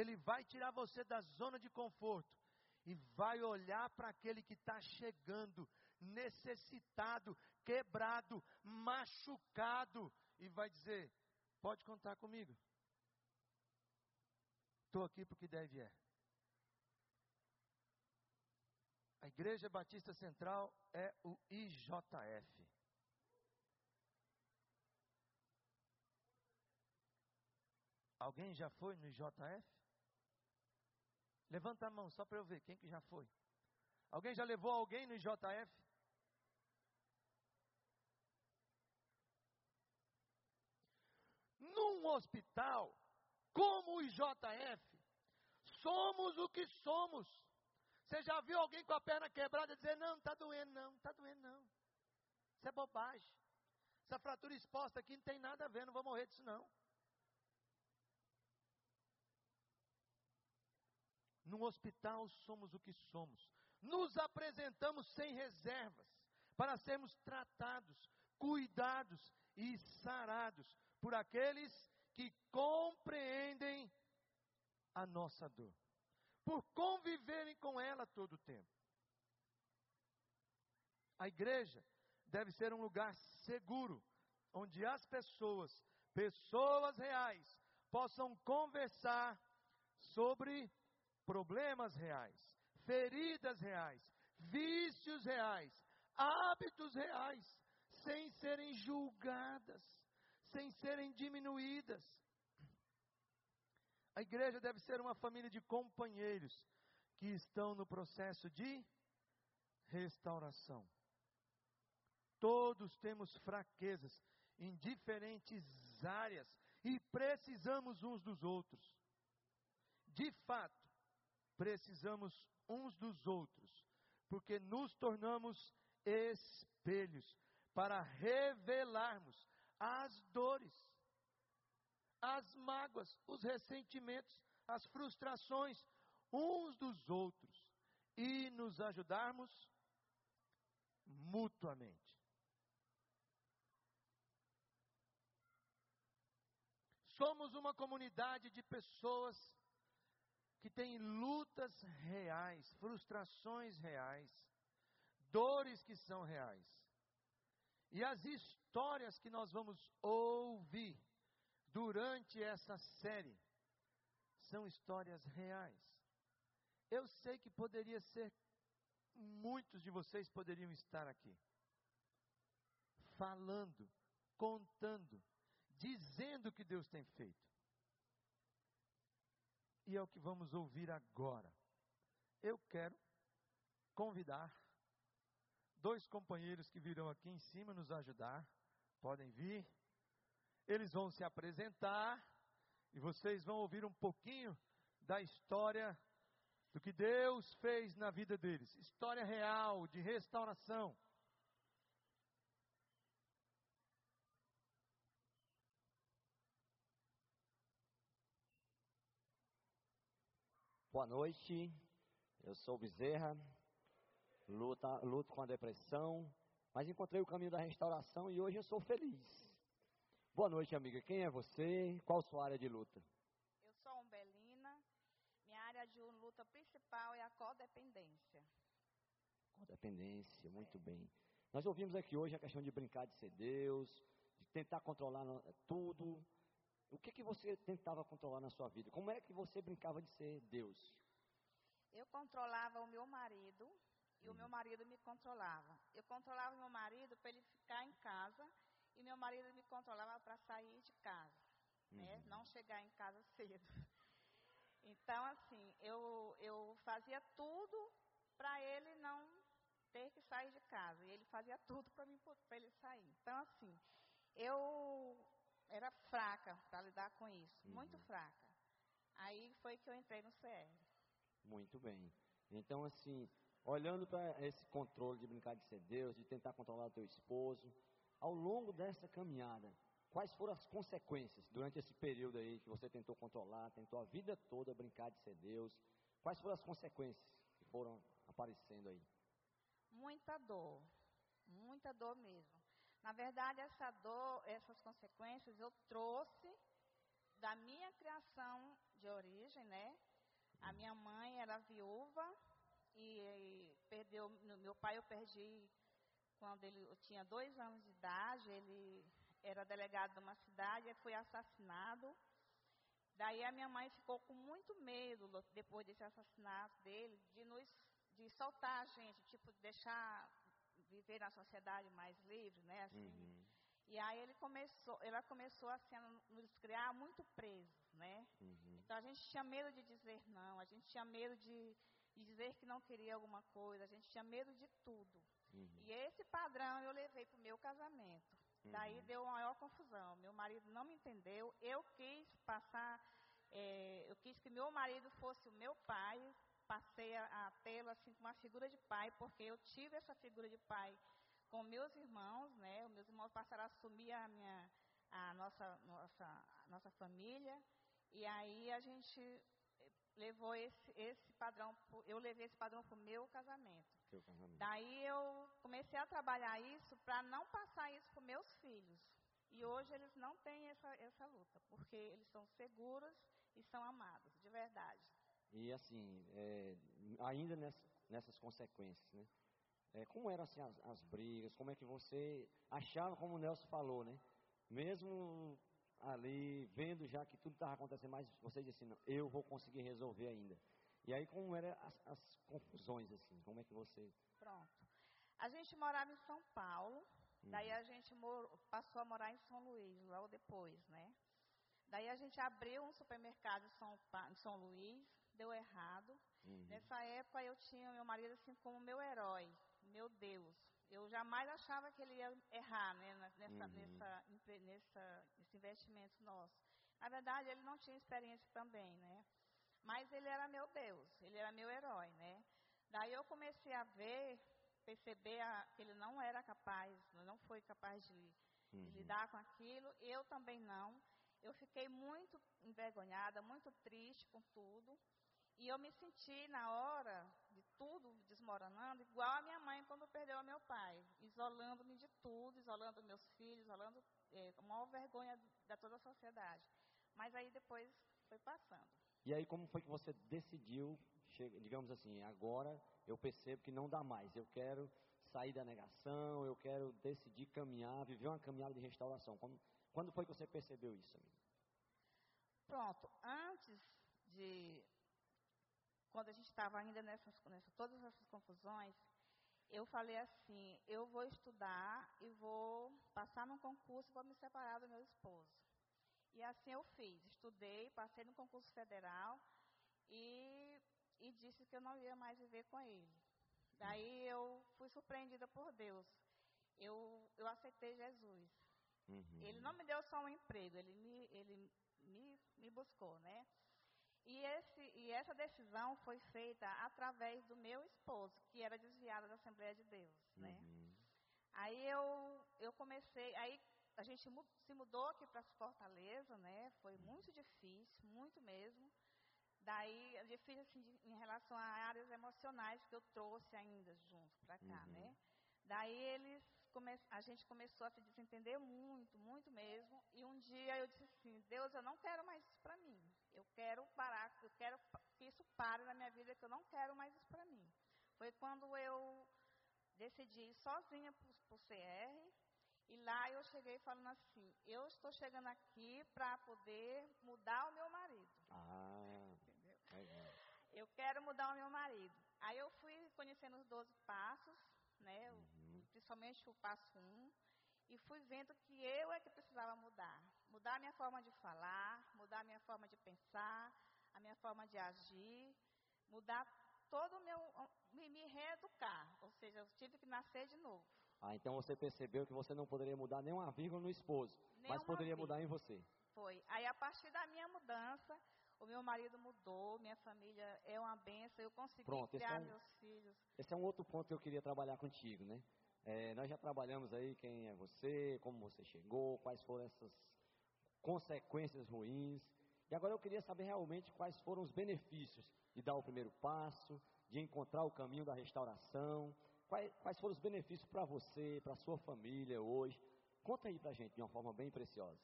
Ele vai tirar você da zona de conforto e vai olhar para aquele que está chegando, necessitado, quebrado, machucado, e vai dizer: Pode contar comigo. Estou aqui porque deve é. A Igreja Batista Central é o IJF. Alguém já foi no IJF? Levanta a mão só para eu ver quem que já foi. Alguém já levou alguém no IJF? Num hospital como o IJF, somos o que somos. Você já viu alguém com a perna quebrada dizer: Não, está doendo, não, está doendo, não. Isso é bobagem. Essa fratura exposta aqui não tem nada a ver, não vou morrer disso, não. No hospital somos o que somos. Nos apresentamos sem reservas para sermos tratados, cuidados e sarados por aqueles que compreendem a nossa dor, por conviverem com ela todo o tempo. A igreja deve ser um lugar seguro, onde as pessoas, pessoas reais, possam conversar sobre problemas reais, feridas reais, vícios reais, hábitos reais, sem serem julgadas, sem serem diminuídas. A igreja deve ser uma família de companheiros que estão no processo de restauração. Todos temos fraquezas em diferentes áreas e precisamos uns dos outros. De fato, precisamos uns dos outros, porque nos tornamos espelhos para revelarmos as dores, as mágoas, os ressentimentos, as frustrações uns dos outros e nos ajudarmos mutuamente. Somos uma comunidade de pessoas que tem lutas reais, frustrações reais, dores que são reais. E as histórias que nós vamos ouvir durante essa série são histórias reais. Eu sei que poderia ser, muitos de vocês poderiam estar aqui, falando, contando, dizendo o que Deus tem feito. E é o que vamos ouvir agora. Eu quero convidar dois companheiros que virão aqui em cima nos ajudar. Podem vir. Eles vão se apresentar e vocês vão ouvir um pouquinho da história do que Deus fez na vida deles. História real de restauração. Boa noite, eu sou Bezerra, luta, luto com a depressão, mas encontrei o caminho da restauração e hoje eu sou feliz. Boa noite, amiga. Quem é você? Qual sua área de luta? Eu sou Umbelina. Minha área de luta principal é a codependência. Codependência, muito é. bem. Nós ouvimos aqui hoje a questão de brincar de ser Deus, de tentar controlar tudo, o que, que você tentava controlar na sua vida? Como é que você brincava de ser Deus? Eu controlava o meu marido e uhum. o meu marido me controlava. Eu controlava o meu marido para ele ficar em casa e meu marido me controlava para sair de casa, né? uhum. né? Não chegar em casa (laughs) cedo. Então, assim, eu, eu fazia tudo para ele não ter que sair de casa. E ele fazia tudo para ele sair. Então, assim, eu era fraca para lidar com isso, uhum. muito fraca. Aí foi que eu entrei no CR. Muito bem. Então, assim, olhando para esse controle de brincar de ser Deus, de tentar controlar o teu esposo, ao longo dessa caminhada, quais foram as consequências durante esse período aí que você tentou controlar, tentou a vida toda brincar de ser Deus? Quais foram as consequências que foram aparecendo aí? Muita dor, muita dor mesmo. Na verdade, essa dor, essas consequências eu trouxe da minha criação de origem, né? A minha mãe era viúva e, perdeu, meu pai eu perdi quando ele tinha dois anos de idade, ele era delegado de uma cidade e foi assassinado. Daí a minha mãe ficou com muito medo depois desse assassinato dele de nos de soltar a gente, tipo deixar viver na sociedade mais livre, né? Assim. Uhum. E aí ele começou, ela começou assim, a nos criar muito presos, né? Uhum. Então a gente tinha medo de dizer não, a gente tinha medo de, de dizer que não queria alguma coisa, a gente tinha medo de tudo. Uhum. E esse padrão eu levei para o meu casamento. Uhum. Daí deu maior confusão. Meu marido não me entendeu. Eu quis passar, é, eu quis que meu marido fosse o meu pai. Passei a, a tê-lo assim com uma figura de pai, porque eu tive essa figura de pai com meus irmãos, né? Os meus irmãos passaram a assumir a minha, a nossa, nossa, a nossa família. E aí a gente levou esse, esse padrão, eu levei esse padrão para o meu casamento. casamento. Daí eu comecei a trabalhar isso para não passar isso para meus filhos. E hoje eles não têm essa, essa luta, porque eles são seguros e são amados, de verdade. E assim, é, ainda nessa, nessas consequências, né? É, como eram assim, as, as, brigas? Como é que você achava, como o Nelson falou, né? Mesmo ali, vendo já que tudo estava acontecendo, mas você disse assim, não, eu vou conseguir resolver ainda. E aí, como eram as, as, confusões, assim? Como é que você... Pronto. A gente morava em São Paulo, uhum. daí a gente passou a morar em São Luís, logo depois, né? Daí a gente abriu um supermercado em São, em São Luís, deu errado. Uhum. Nessa época eu tinha meu marido assim como meu herói, meu Deus eu jamais achava que ele ia errar né, nessa, uhum. nessa, nessa, nesse investimento nosso. Na verdade, ele não tinha experiência também, né? Mas ele era meu Deus, ele era meu herói, né? Daí eu comecei a ver, perceber a, que ele não era capaz, não foi capaz de, uhum. de lidar com aquilo. Eu também não. Eu fiquei muito envergonhada, muito triste com tudo. E eu me senti na hora de tudo desmoronando, igual a minha mãe quando perdeu meu pai, isolando-me de tudo, isolando meus filhos, isolando é, a maior vergonha da toda a sociedade. Mas aí depois foi passando. E aí como foi que você decidiu, digamos assim, agora eu percebo que não dá mais, eu quero sair da negação, eu quero decidir caminhar, viver uma caminhada de restauração. Como, quando foi que você percebeu isso, amigo? Pronto, antes de quando a gente estava ainda nessas, nessas, todas essas confusões, eu falei assim, eu vou estudar e vou passar num concurso para me separar do meu esposo. E assim eu fiz, estudei, passei no concurso federal e, e disse que eu não ia mais viver com ele. Daí eu fui surpreendida por Deus. Eu, eu aceitei Jesus. Uhum. Ele não me deu só um emprego, ele me, ele me, me buscou, né? E, esse, e essa decisão foi feita através do meu esposo, que era desviado da Assembleia de Deus, né? Uhum. Aí eu, eu comecei, aí a gente se mudou aqui para Fortaleza, né? Foi muito difícil, muito mesmo. Daí, difícil assim, em relação a áreas emocionais que eu trouxe ainda junto para cá, uhum. né? Daí eles come, a gente começou a se desentender muito, muito mesmo. E um dia eu disse assim, Deus, eu não quero mais isso para mim. Eu quero parar, eu quero que isso pare na minha vida, que eu não quero mais isso para mim. Foi quando eu decidi ir sozinha para o CR, e lá eu cheguei falando assim, eu estou chegando aqui para poder mudar o meu marido. Ah, Entendeu? Eu quero mudar o meu marido. Aí eu fui conhecendo os 12 passos, né? Uhum. Principalmente o passo 1. Um, e fui vendo que eu é que precisava mudar. Mudar a minha forma de falar, mudar a minha forma de pensar, a minha forma de agir, mudar todo o meu. me, me reeducar. Ou seja, eu tive que nascer de novo. Ah, então você percebeu que você não poderia mudar nenhuma vírgula no esposo, nem mas poderia vírgula. mudar em você. Foi. Aí, a partir da minha mudança, o meu marido mudou, minha família é uma benção, eu consegui Pronto, criar é um, meus filhos. Esse é um outro ponto que eu queria trabalhar contigo, né? É, nós já trabalhamos aí quem é você, como você chegou, quais foram essas consequências ruins. E agora eu queria saber realmente quais foram os benefícios de dar o primeiro passo, de encontrar o caminho da restauração. Quais, quais foram os benefícios para você, para sua família hoje? Conta aí para gente de uma forma bem preciosa.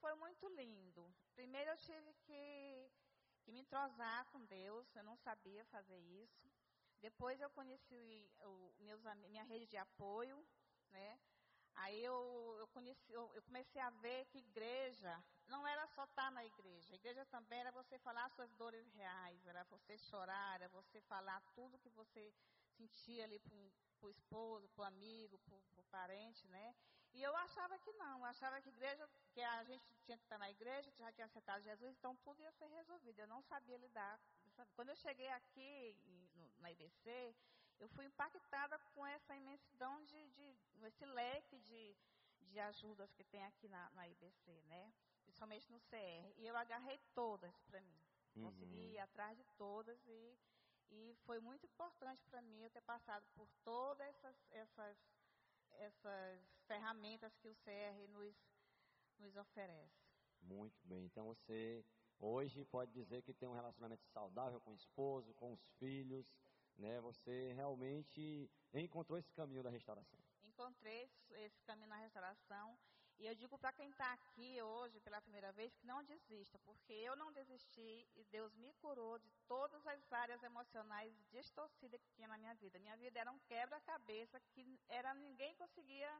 Foi muito lindo. Primeiro eu tive que, que me entrosar com Deus, eu não sabia fazer isso. Depois eu conheci o, meus, minha rede de apoio, né? Aí eu, eu, conheci, eu, eu comecei a ver que igreja não era só estar na igreja. Igreja também era você falar suas dores reais, era você chorar, era você falar tudo que você sentia ali para o esposo, para o amigo, para o parente, né? E eu achava que não, eu achava que igreja, que a gente tinha que estar na igreja, já tinha aceitado Jesus, então tudo ia ser resolvido. Eu não sabia lidar. Quando eu cheguei aqui na IBC, eu fui impactada com essa imensidão de, de esse leque de, de ajudas que tem aqui na, na IBC, né? Principalmente no CR. E eu agarrei todas para mim. Uhum. Consegui ir atrás de todas e, e foi muito importante para mim eu ter passado por todas essas, essas, essas ferramentas que o CR nos, nos oferece. Muito bem. Então você hoje pode dizer que tem um relacionamento saudável com o esposo, com os filhos, né? Você realmente encontrou esse caminho da restauração. Encontrei esse caminho na restauração e eu digo para quem está aqui hoje pela primeira vez que não desista, porque eu não desisti e Deus me curou de todas as áreas emocionais distorcidas que tinha na minha vida. Minha vida era um quebra-cabeça que era ninguém conseguia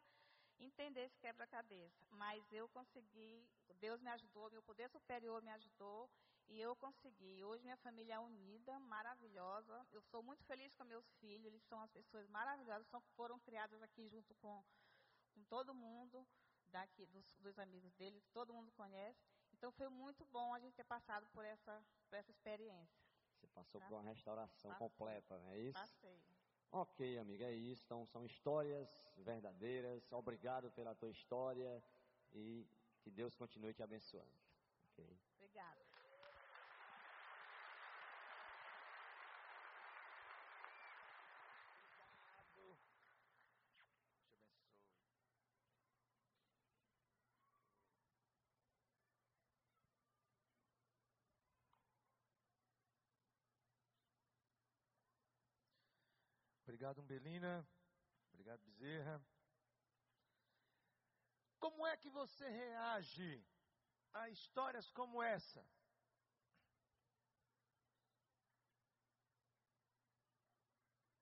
entender esse quebra-cabeça, mas eu consegui, Deus me ajudou, meu poder superior me ajudou e eu consegui. Hoje minha família é unida, maravilhosa. Eu sou muito feliz com meus filhos, eles são as pessoas maravilhosas, são, foram criados aqui junto com, com todo mundo daqui dos, dos amigos dele, que todo mundo conhece. Então foi muito bom a gente ter passado por essa, por essa experiência. Você passou tá? por uma restauração Passei. completa, não é isso? Passei. Ok, amiga, é isso. Então são histórias verdadeiras. Obrigado pela tua história e que Deus continue te abençoando. Ok. Obrigada. Obrigado, Umbelina. Obrigado, Bezerra. Como é que você reage a histórias como essa?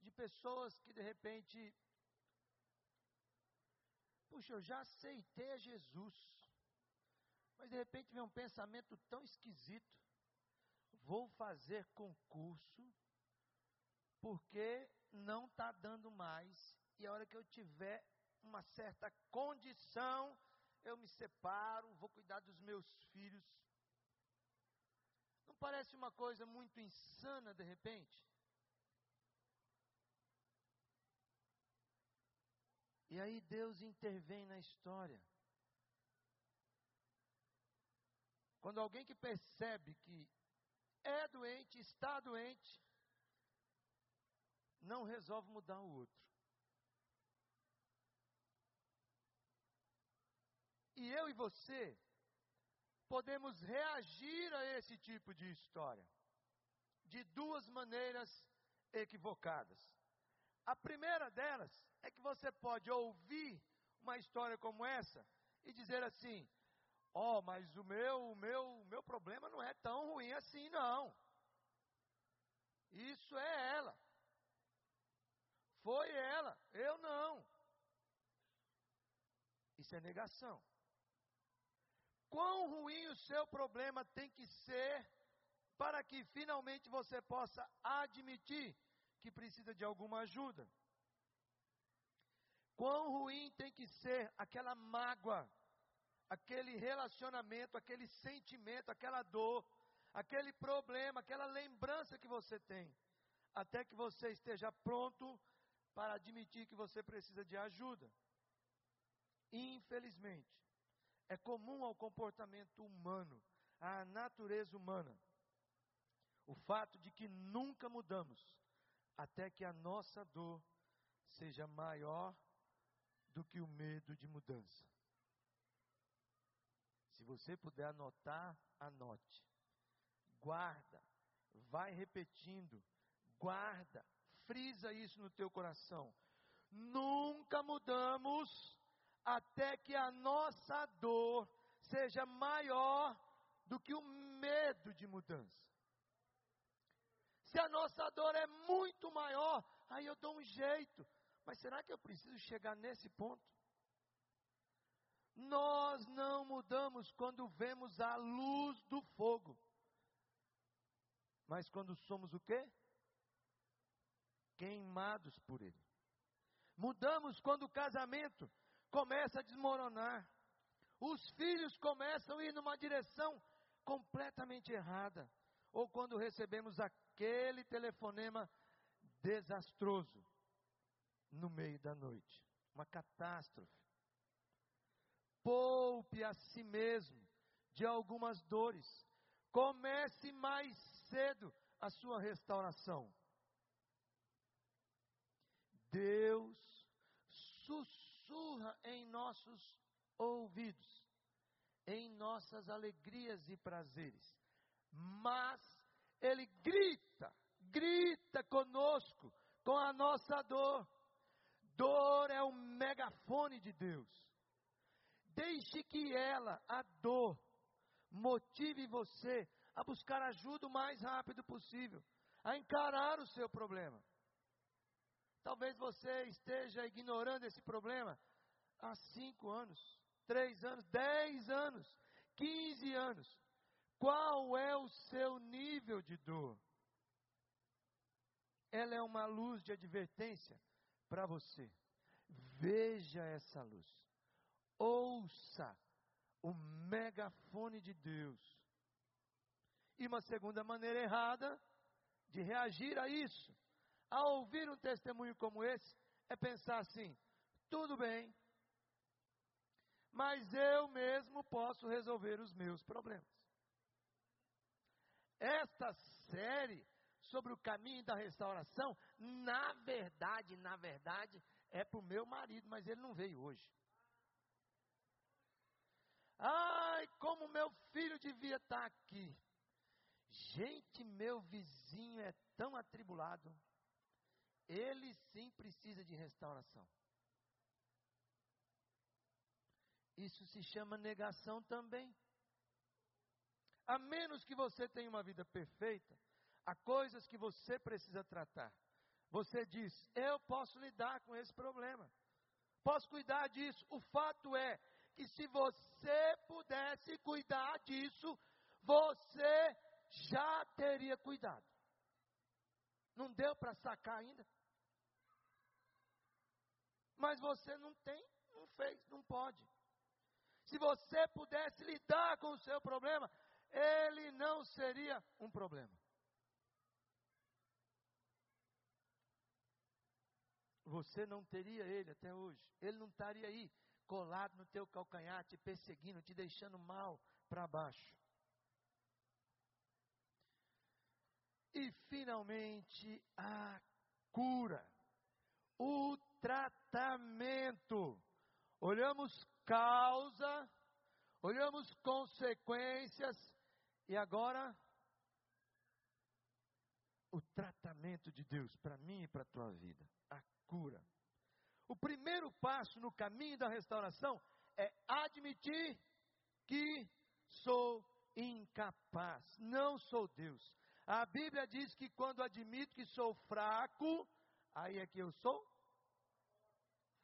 De pessoas que de repente, puxa, eu já aceitei a Jesus, mas de repente vem um pensamento tão esquisito. Vou fazer concurso porque não está dando mais, e a hora que eu tiver uma certa condição, eu me separo, vou cuidar dos meus filhos. Não parece uma coisa muito insana de repente? E aí Deus intervém na história. Quando alguém que percebe que é doente, está doente, não resolve mudar o outro. E eu e você podemos reagir a esse tipo de história de duas maneiras equivocadas. A primeira delas é que você pode ouvir uma história como essa e dizer assim: "Ó, oh, mas o meu, o meu, o meu problema não é tão ruim assim não. Isso é ela. Foi ela, eu não. Isso é negação. Quão ruim o seu problema tem que ser para que finalmente você possa admitir que precisa de alguma ajuda? Quão ruim tem que ser aquela mágoa, aquele relacionamento, aquele sentimento, aquela dor, aquele problema, aquela lembrança que você tem, até que você esteja pronto para admitir que você precisa de ajuda. Infelizmente, é comum ao comportamento humano, à natureza humana, o fato de que nunca mudamos até que a nossa dor seja maior do que o medo de mudança. Se você puder anotar, anote. Guarda, vai repetindo, guarda, frisa isso no teu coração. Nunca mudamos até que a nossa dor seja maior do que o medo de mudança. Se a nossa dor é muito maior, aí eu dou um jeito. Mas será que eu preciso chegar nesse ponto? Nós não mudamos quando vemos a luz do fogo. Mas quando somos o quê? Queimados por ele. Mudamos quando o casamento começa a desmoronar. Os filhos começam a ir numa direção completamente errada. Ou quando recebemos aquele telefonema desastroso no meio da noite. Uma catástrofe. Poupe a si mesmo de algumas dores. Comece mais cedo a sua restauração. Deus sussurra em nossos ouvidos, em nossas alegrias e prazeres, mas Ele grita, grita conosco, com a nossa dor. Dor é o megafone de Deus. Deixe que ela, a dor, motive você a buscar ajuda o mais rápido possível, a encarar o seu problema. Talvez você esteja ignorando esse problema há cinco anos, três anos, dez anos, quinze anos. Qual é o seu nível de dor? Ela é uma luz de advertência para você. Veja essa luz. Ouça o megafone de Deus. E uma segunda maneira errada de reagir a isso, ao ouvir um testemunho como esse, é pensar assim: tudo bem, mas eu mesmo posso resolver os meus problemas. Esta série sobre o caminho da restauração, na verdade, na verdade, é para o meu marido, mas ele não veio hoje. Ai, como meu filho devia estar tá aqui. Gente, meu vizinho é tão atribulado. Ele sim precisa de restauração. Isso se chama negação também. A menos que você tenha uma vida perfeita, há coisas que você precisa tratar. Você diz: Eu posso lidar com esse problema, posso cuidar disso. O fato é que se você pudesse cuidar disso, você já teria cuidado. Não deu para sacar ainda? Mas você não tem, não fez, não pode. Se você pudesse lidar com o seu problema, ele não seria um problema. Você não teria ele até hoje. Ele não estaria aí colado no teu calcanhar, te perseguindo, te deixando mal para baixo. E finalmente a cura, o tratamento. Olhamos causa, olhamos consequências e agora o tratamento de Deus para mim e para a tua vida, a cura. O primeiro passo no caminho da restauração é admitir que sou incapaz, não sou Deus. A Bíblia diz que quando admito que sou fraco, aí é que eu sou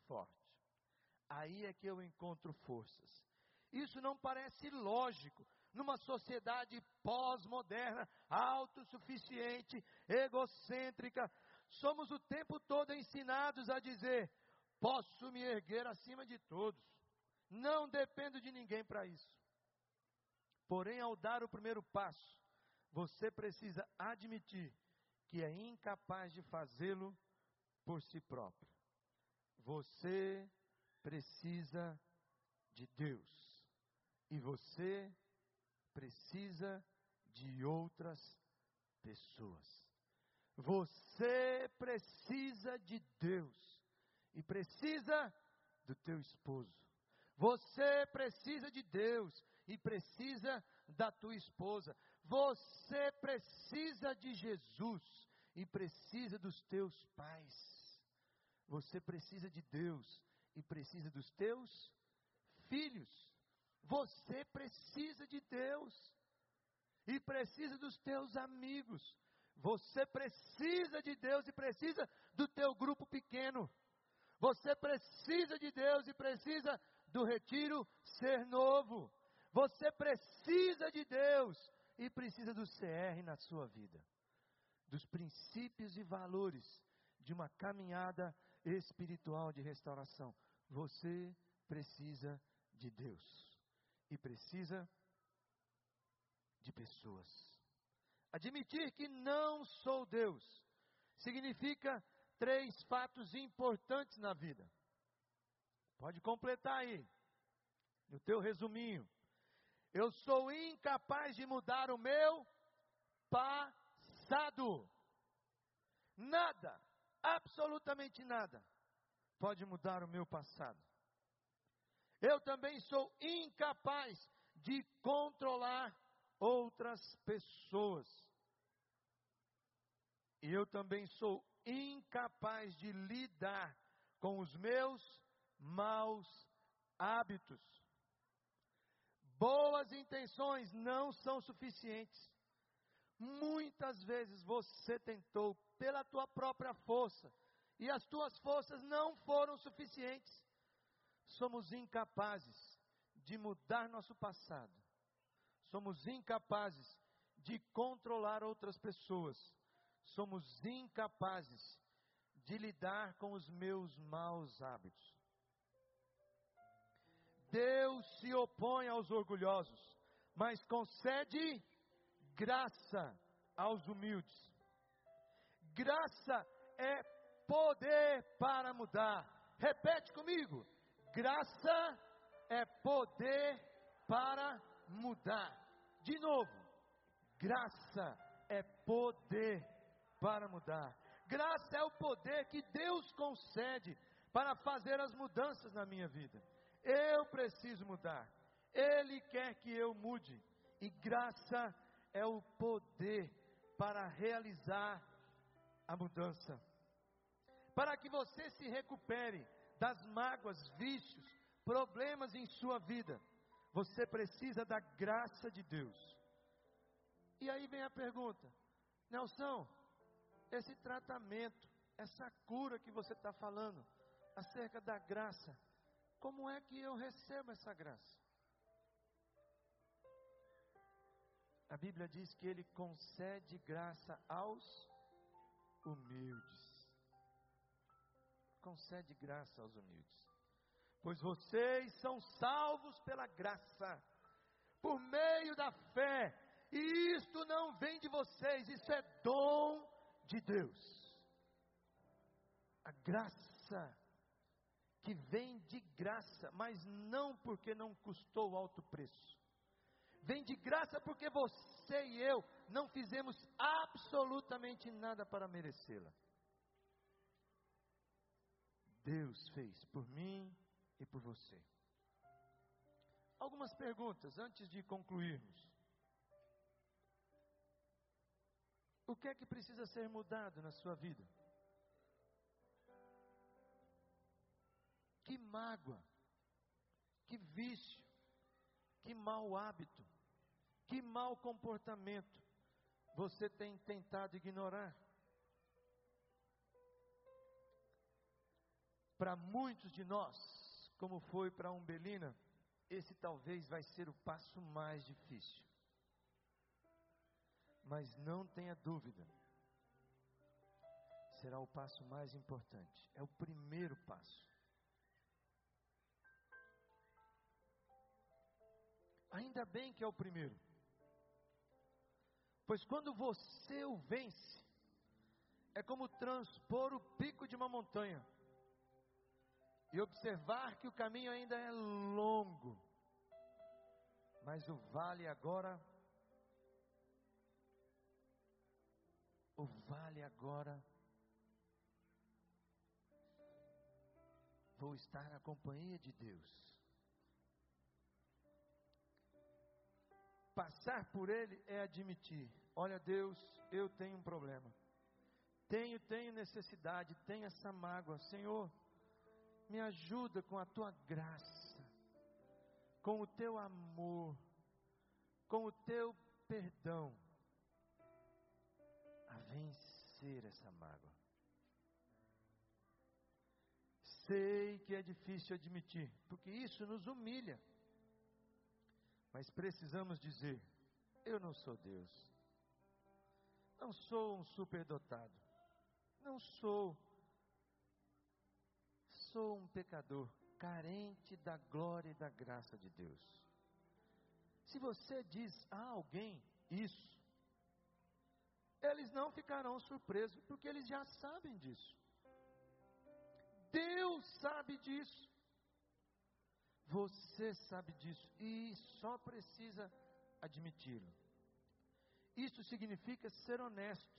forte. Aí é que eu encontro forças. Isso não parece lógico numa sociedade pós-moderna, autossuficiente, egocêntrica. Somos o tempo todo ensinados a dizer: posso me erguer acima de todos. Não dependo de ninguém para isso. Porém, ao dar o primeiro passo, você precisa admitir que é incapaz de fazê-lo por si próprio. Você precisa de Deus. E você precisa de outras pessoas. Você precisa de Deus e precisa do teu esposo. Você precisa de Deus e precisa da tua esposa. Você precisa de Jesus e precisa dos teus pais. Você precisa de Deus e precisa dos teus filhos. Você precisa de Deus e precisa dos teus amigos. Você precisa de Deus e precisa do teu grupo pequeno. Você precisa de Deus e precisa do retiro ser novo. Você precisa de Deus e precisa do CR na sua vida. Dos princípios e valores de uma caminhada espiritual de restauração. Você precisa de Deus e precisa de pessoas. Admitir que não sou Deus significa três fatos importantes na vida. Pode completar aí, no teu resuminho. Eu sou incapaz de mudar o meu passado. Nada, absolutamente nada, pode mudar o meu passado. Eu também sou incapaz de controlar outras pessoas. E eu também sou incapaz de lidar com os meus maus hábitos. Boas intenções não são suficientes. Muitas vezes você tentou pela tua própria força e as tuas forças não foram suficientes. Somos incapazes de mudar nosso passado. Somos incapazes de controlar outras pessoas somos incapazes de lidar com os meus maus hábitos. Deus se opõe aos orgulhosos, mas concede graça aos humildes. Graça é poder para mudar. Repete comigo: graça é poder para mudar. De novo, graça é poder para mudar. Graça é o poder que Deus concede para fazer as mudanças na minha vida. Eu preciso mudar. Ele quer que eu mude. E graça é o poder para realizar a mudança. Para que você se recupere das mágoas, vícios, problemas em sua vida, você precisa da graça de Deus. E aí vem a pergunta: Nelson, esse tratamento, essa cura que você está falando, acerca da graça, como é que eu recebo essa graça? A Bíblia diz que Ele concede graça aos humildes. Concede graça aos humildes. Pois vocês são salvos pela graça, por meio da fé. E isto não vem de vocês, isso é dom de Deus. A graça que vem de graça, mas não porque não custou alto preço. Vem de graça porque você e eu não fizemos absolutamente nada para merecê-la. Deus fez por mim e por você. Algumas perguntas antes de concluirmos. O que é que precisa ser mudado na sua vida? Que mágoa, que vício, que mau hábito, que mau comportamento você tem tentado ignorar? Para muitos de nós, como foi para Umbelina, esse talvez vai ser o passo mais difícil. Mas não tenha dúvida, será o passo mais importante, é o primeiro passo. Ainda bem que é o primeiro, pois quando você o vence, é como transpor o pico de uma montanha e observar que o caminho ainda é longo, mas o vale agora o vale agora. Vou estar na companhia de Deus. Passar por Ele é admitir: olha, Deus, eu tenho um problema. Tenho, tenho necessidade, tenho essa mágoa. Senhor, me ajuda com a tua graça. com o teu amor, com o teu perdão, a vencer essa mágoa. Sei que é difícil admitir, porque isso nos humilha. Mas precisamos dizer: eu não sou Deus. Não sou um superdotado. Não sou. Sou um pecador carente da glória e da graça de Deus. Se você diz a alguém isso, eles não ficarão surpresos, porque eles já sabem disso. Deus sabe disso. Você sabe disso e só precisa admiti-lo. Isso significa ser honesto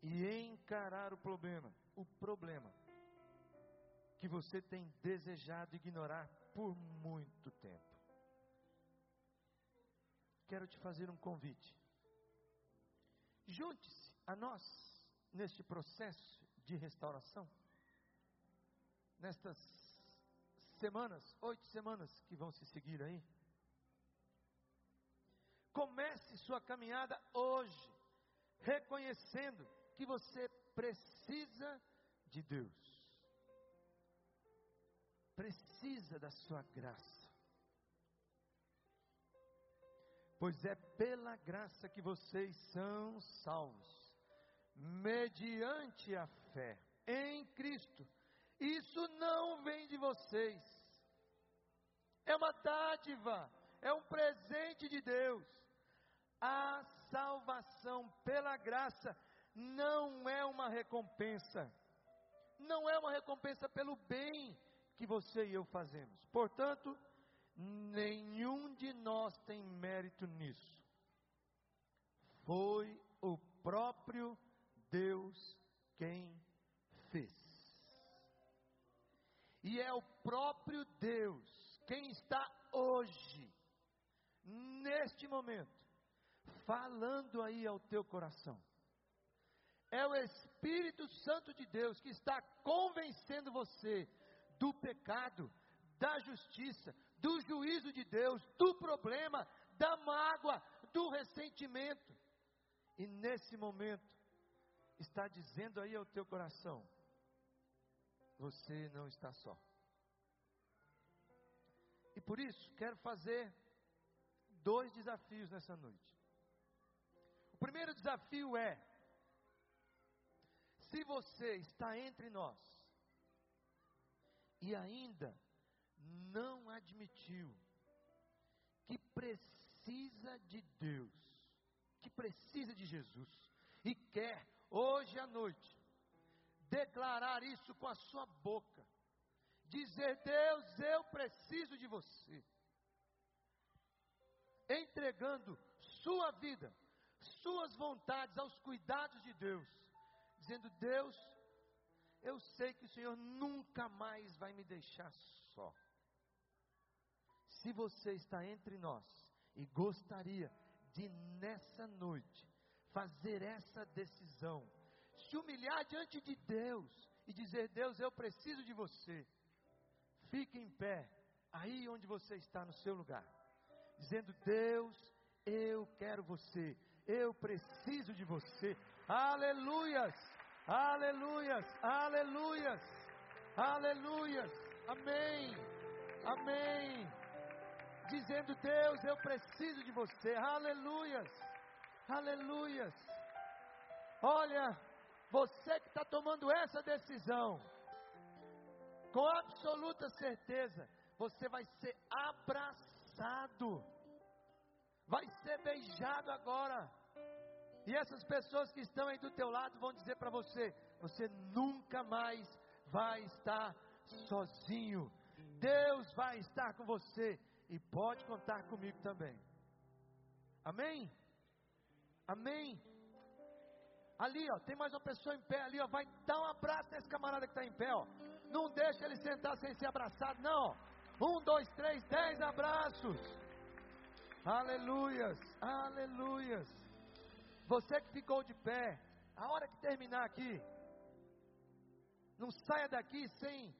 e encarar o problema, o problema que você tem desejado ignorar por muito tempo. Quero te fazer um convite. Junte-se a nós neste processo de restauração, nestas semanas, oito semanas que vão se seguir aí. Comece sua caminhada hoje, reconhecendo que você precisa de Deus, precisa da sua graça, pois é pela graça que vocês são salvos, mediante a fé em Cristo. Isso não vem de vocês, é uma dádiva, é um presente de Deus a salvação pela graça não é uma recompensa, não é uma recompensa pelo bem que você e eu fazemos. Portanto, nenhum de nós tem mérito nisso. Foi o próprio Deus quem fez. E é o próprio Deus quem está hoje, neste momento, falando aí ao teu coração. É o Espírito Santo de Deus que está convencendo você do pecado, da justiça, do juízo de Deus, do problema, da mágoa, do ressentimento. E nesse momento, está dizendo aí ao teu coração: você não está só. E por isso, quero fazer dois desafios nessa noite primeiro desafio é: se você está entre nós e ainda não admitiu que precisa de Deus, que precisa de Jesus, e quer hoje à noite declarar isso com a sua boca, dizer: Deus, eu preciso de você, entregando sua vida suas vontades aos cuidados de Deus, dizendo: Deus, eu sei que o Senhor nunca mais vai me deixar só. Se você está entre nós e gostaria de nessa noite fazer essa decisão, se humilhar diante de Deus e dizer: Deus, eu preciso de você. Fique em pé, aí onde você está no seu lugar, dizendo: Deus, eu quero você. Eu preciso de você. Aleluias, aleluias, aleluias, aleluias. Amém, amém. Dizendo, Deus, eu preciso de você. Aleluias, aleluias. Olha, você que está tomando essa decisão, com absoluta certeza, você vai ser abraçado vai ser beijado agora. E essas pessoas que estão aí do teu lado vão dizer para você: você nunca mais vai estar sozinho. Deus vai estar com você e pode contar comigo também. Amém? Amém? Ali, ó, tem mais uma pessoa em pé ali, ó. Vai dar um abraço nesse camarada que está em pé, ó. Não deixa ele sentar sem ser abraçado, não. Um, dois, três, dez abraços. Aleluias, aleluias. Você que ficou de pé, a hora que terminar aqui, não saia daqui sem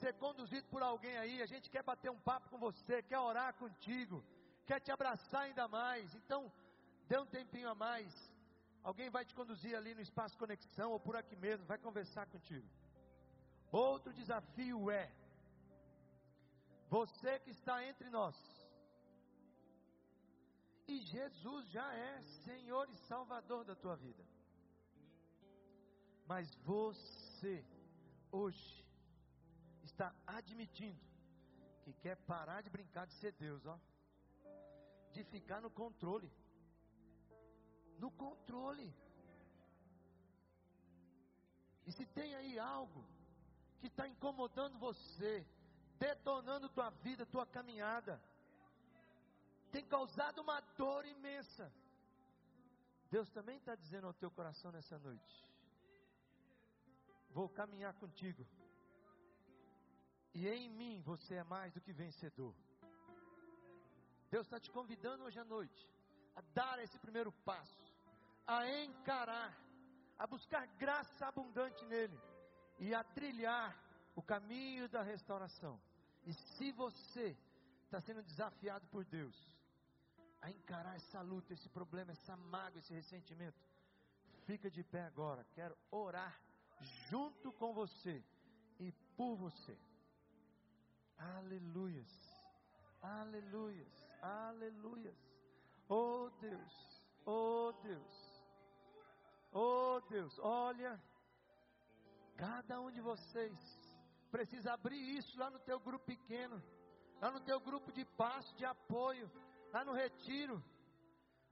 ser conduzido por alguém aí, a gente quer bater um papo com você, quer orar contigo, quer te abraçar ainda mais. Então, dê um tempinho a mais. Alguém vai te conduzir ali no espaço conexão ou por aqui mesmo, vai conversar contigo. Outro desafio é: você que está entre nós, e Jesus já é Senhor e Salvador da tua vida, mas você, hoje, está admitindo que quer parar de brincar de ser Deus, ó, de ficar no controle no controle. E se tem aí algo que está incomodando você, detonando tua vida, tua caminhada, tem causado uma dor imensa. Deus também está dizendo ao teu coração nessa noite: Vou caminhar contigo, e em mim você é mais do que vencedor. Deus está te convidando hoje à noite a dar esse primeiro passo a encarar, a buscar graça abundante nele e a trilhar o caminho da restauração. E se você está sendo desafiado por Deus a encarar essa luta, esse problema, essa mágoa, esse ressentimento, fica de pé agora. Quero orar junto com você e por você. Aleluias, aleluias, aleluias. Oh Deus, oh Deus. Oh Deus, olha, cada um de vocês precisa abrir isso lá no teu grupo pequeno, lá no teu grupo de passo, de apoio, lá no retiro,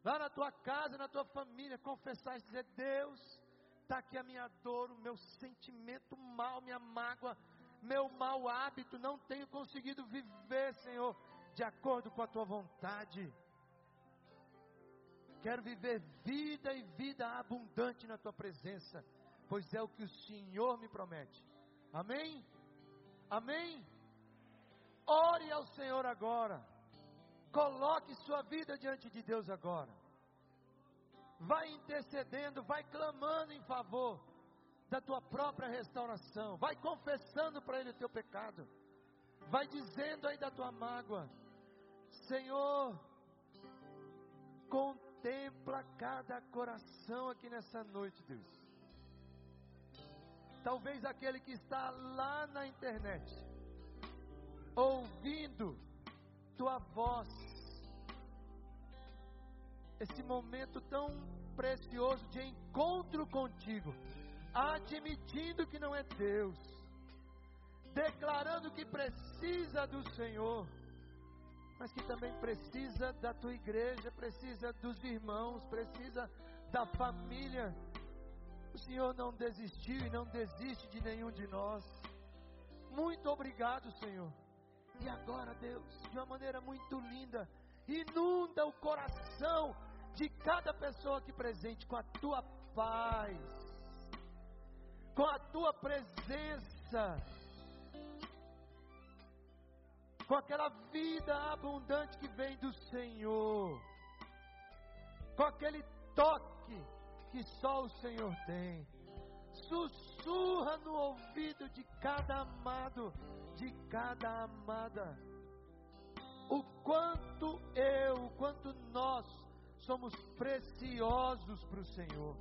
lá na tua casa, na tua família, confessar e dizer: Deus, está aqui a minha dor, o meu sentimento mal, minha mágoa, meu mau hábito, não tenho conseguido viver, Senhor, de acordo com a tua vontade. Quero viver vida e vida abundante na tua presença, pois é o que o Senhor me promete. Amém? Amém? Ore ao Senhor agora. Coloque sua vida diante de Deus agora. Vai intercedendo, vai clamando em favor da tua própria restauração. Vai confessando para Ele o teu pecado. Vai dizendo aí da tua mágoa: Senhor, com contempla cada coração aqui nessa noite, Deus. Talvez aquele que está lá na internet, ouvindo tua voz, esse momento tão precioso de encontro contigo, admitindo que não é Deus, declarando que precisa do Senhor mas que também precisa da tua igreja, precisa dos irmãos, precisa da família. O Senhor não desistiu e não desiste de nenhum de nós. Muito obrigado, Senhor. E agora, Deus, de uma maneira muito linda, inunda o coração de cada pessoa aqui presente com a tua paz, com a tua presença com aquela vida abundante que vem do Senhor, com aquele toque que só o Senhor tem. Sussurra no ouvido de cada amado, de cada amada, o quanto eu, o quanto nós somos preciosos para o Senhor,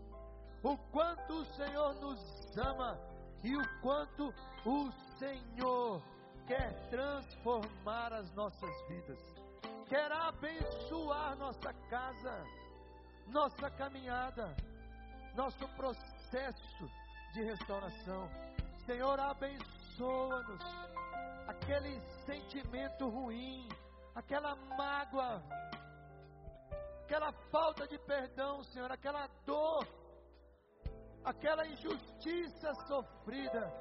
o quanto o Senhor nos ama e o quanto o Senhor quer transformar as nossas vidas, quer abençoar nossa casa, nossa caminhada, nosso processo de restauração. Senhor, abençoa-nos. Aquele sentimento ruim, aquela mágoa, aquela falta de perdão, Senhor, aquela dor, aquela injustiça sofrida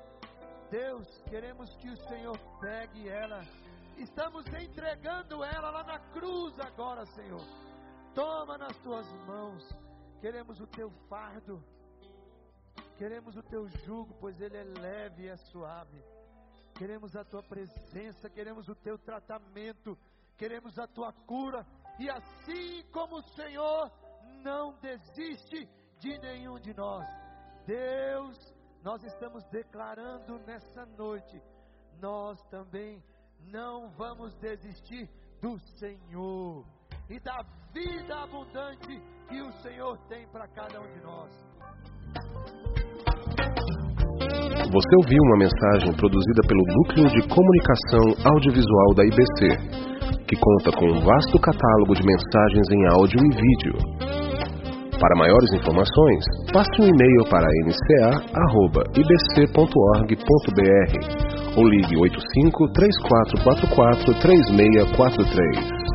Deus, queremos que o Senhor pegue ela. Estamos entregando ela lá na cruz agora, Senhor. Toma nas tuas mãos. Queremos o teu fardo. Queremos o teu jugo, pois ele é leve e é suave. Queremos a tua presença, queremos o teu tratamento, queremos a tua cura. E assim como o Senhor não desiste de nenhum de nós, Deus nós estamos declarando nessa noite nós também não vamos desistir do Senhor e da vida abundante que o Senhor tem para cada um de nós. Você ouviu uma mensagem produzida pelo Núcleo de Comunicação Audiovisual da IBC, que conta com um vasto catálogo de mensagens em áudio e vídeo. Para maiores informações, passe um e-mail para nca.ibc.org.br ou ligue 85 3444 3643.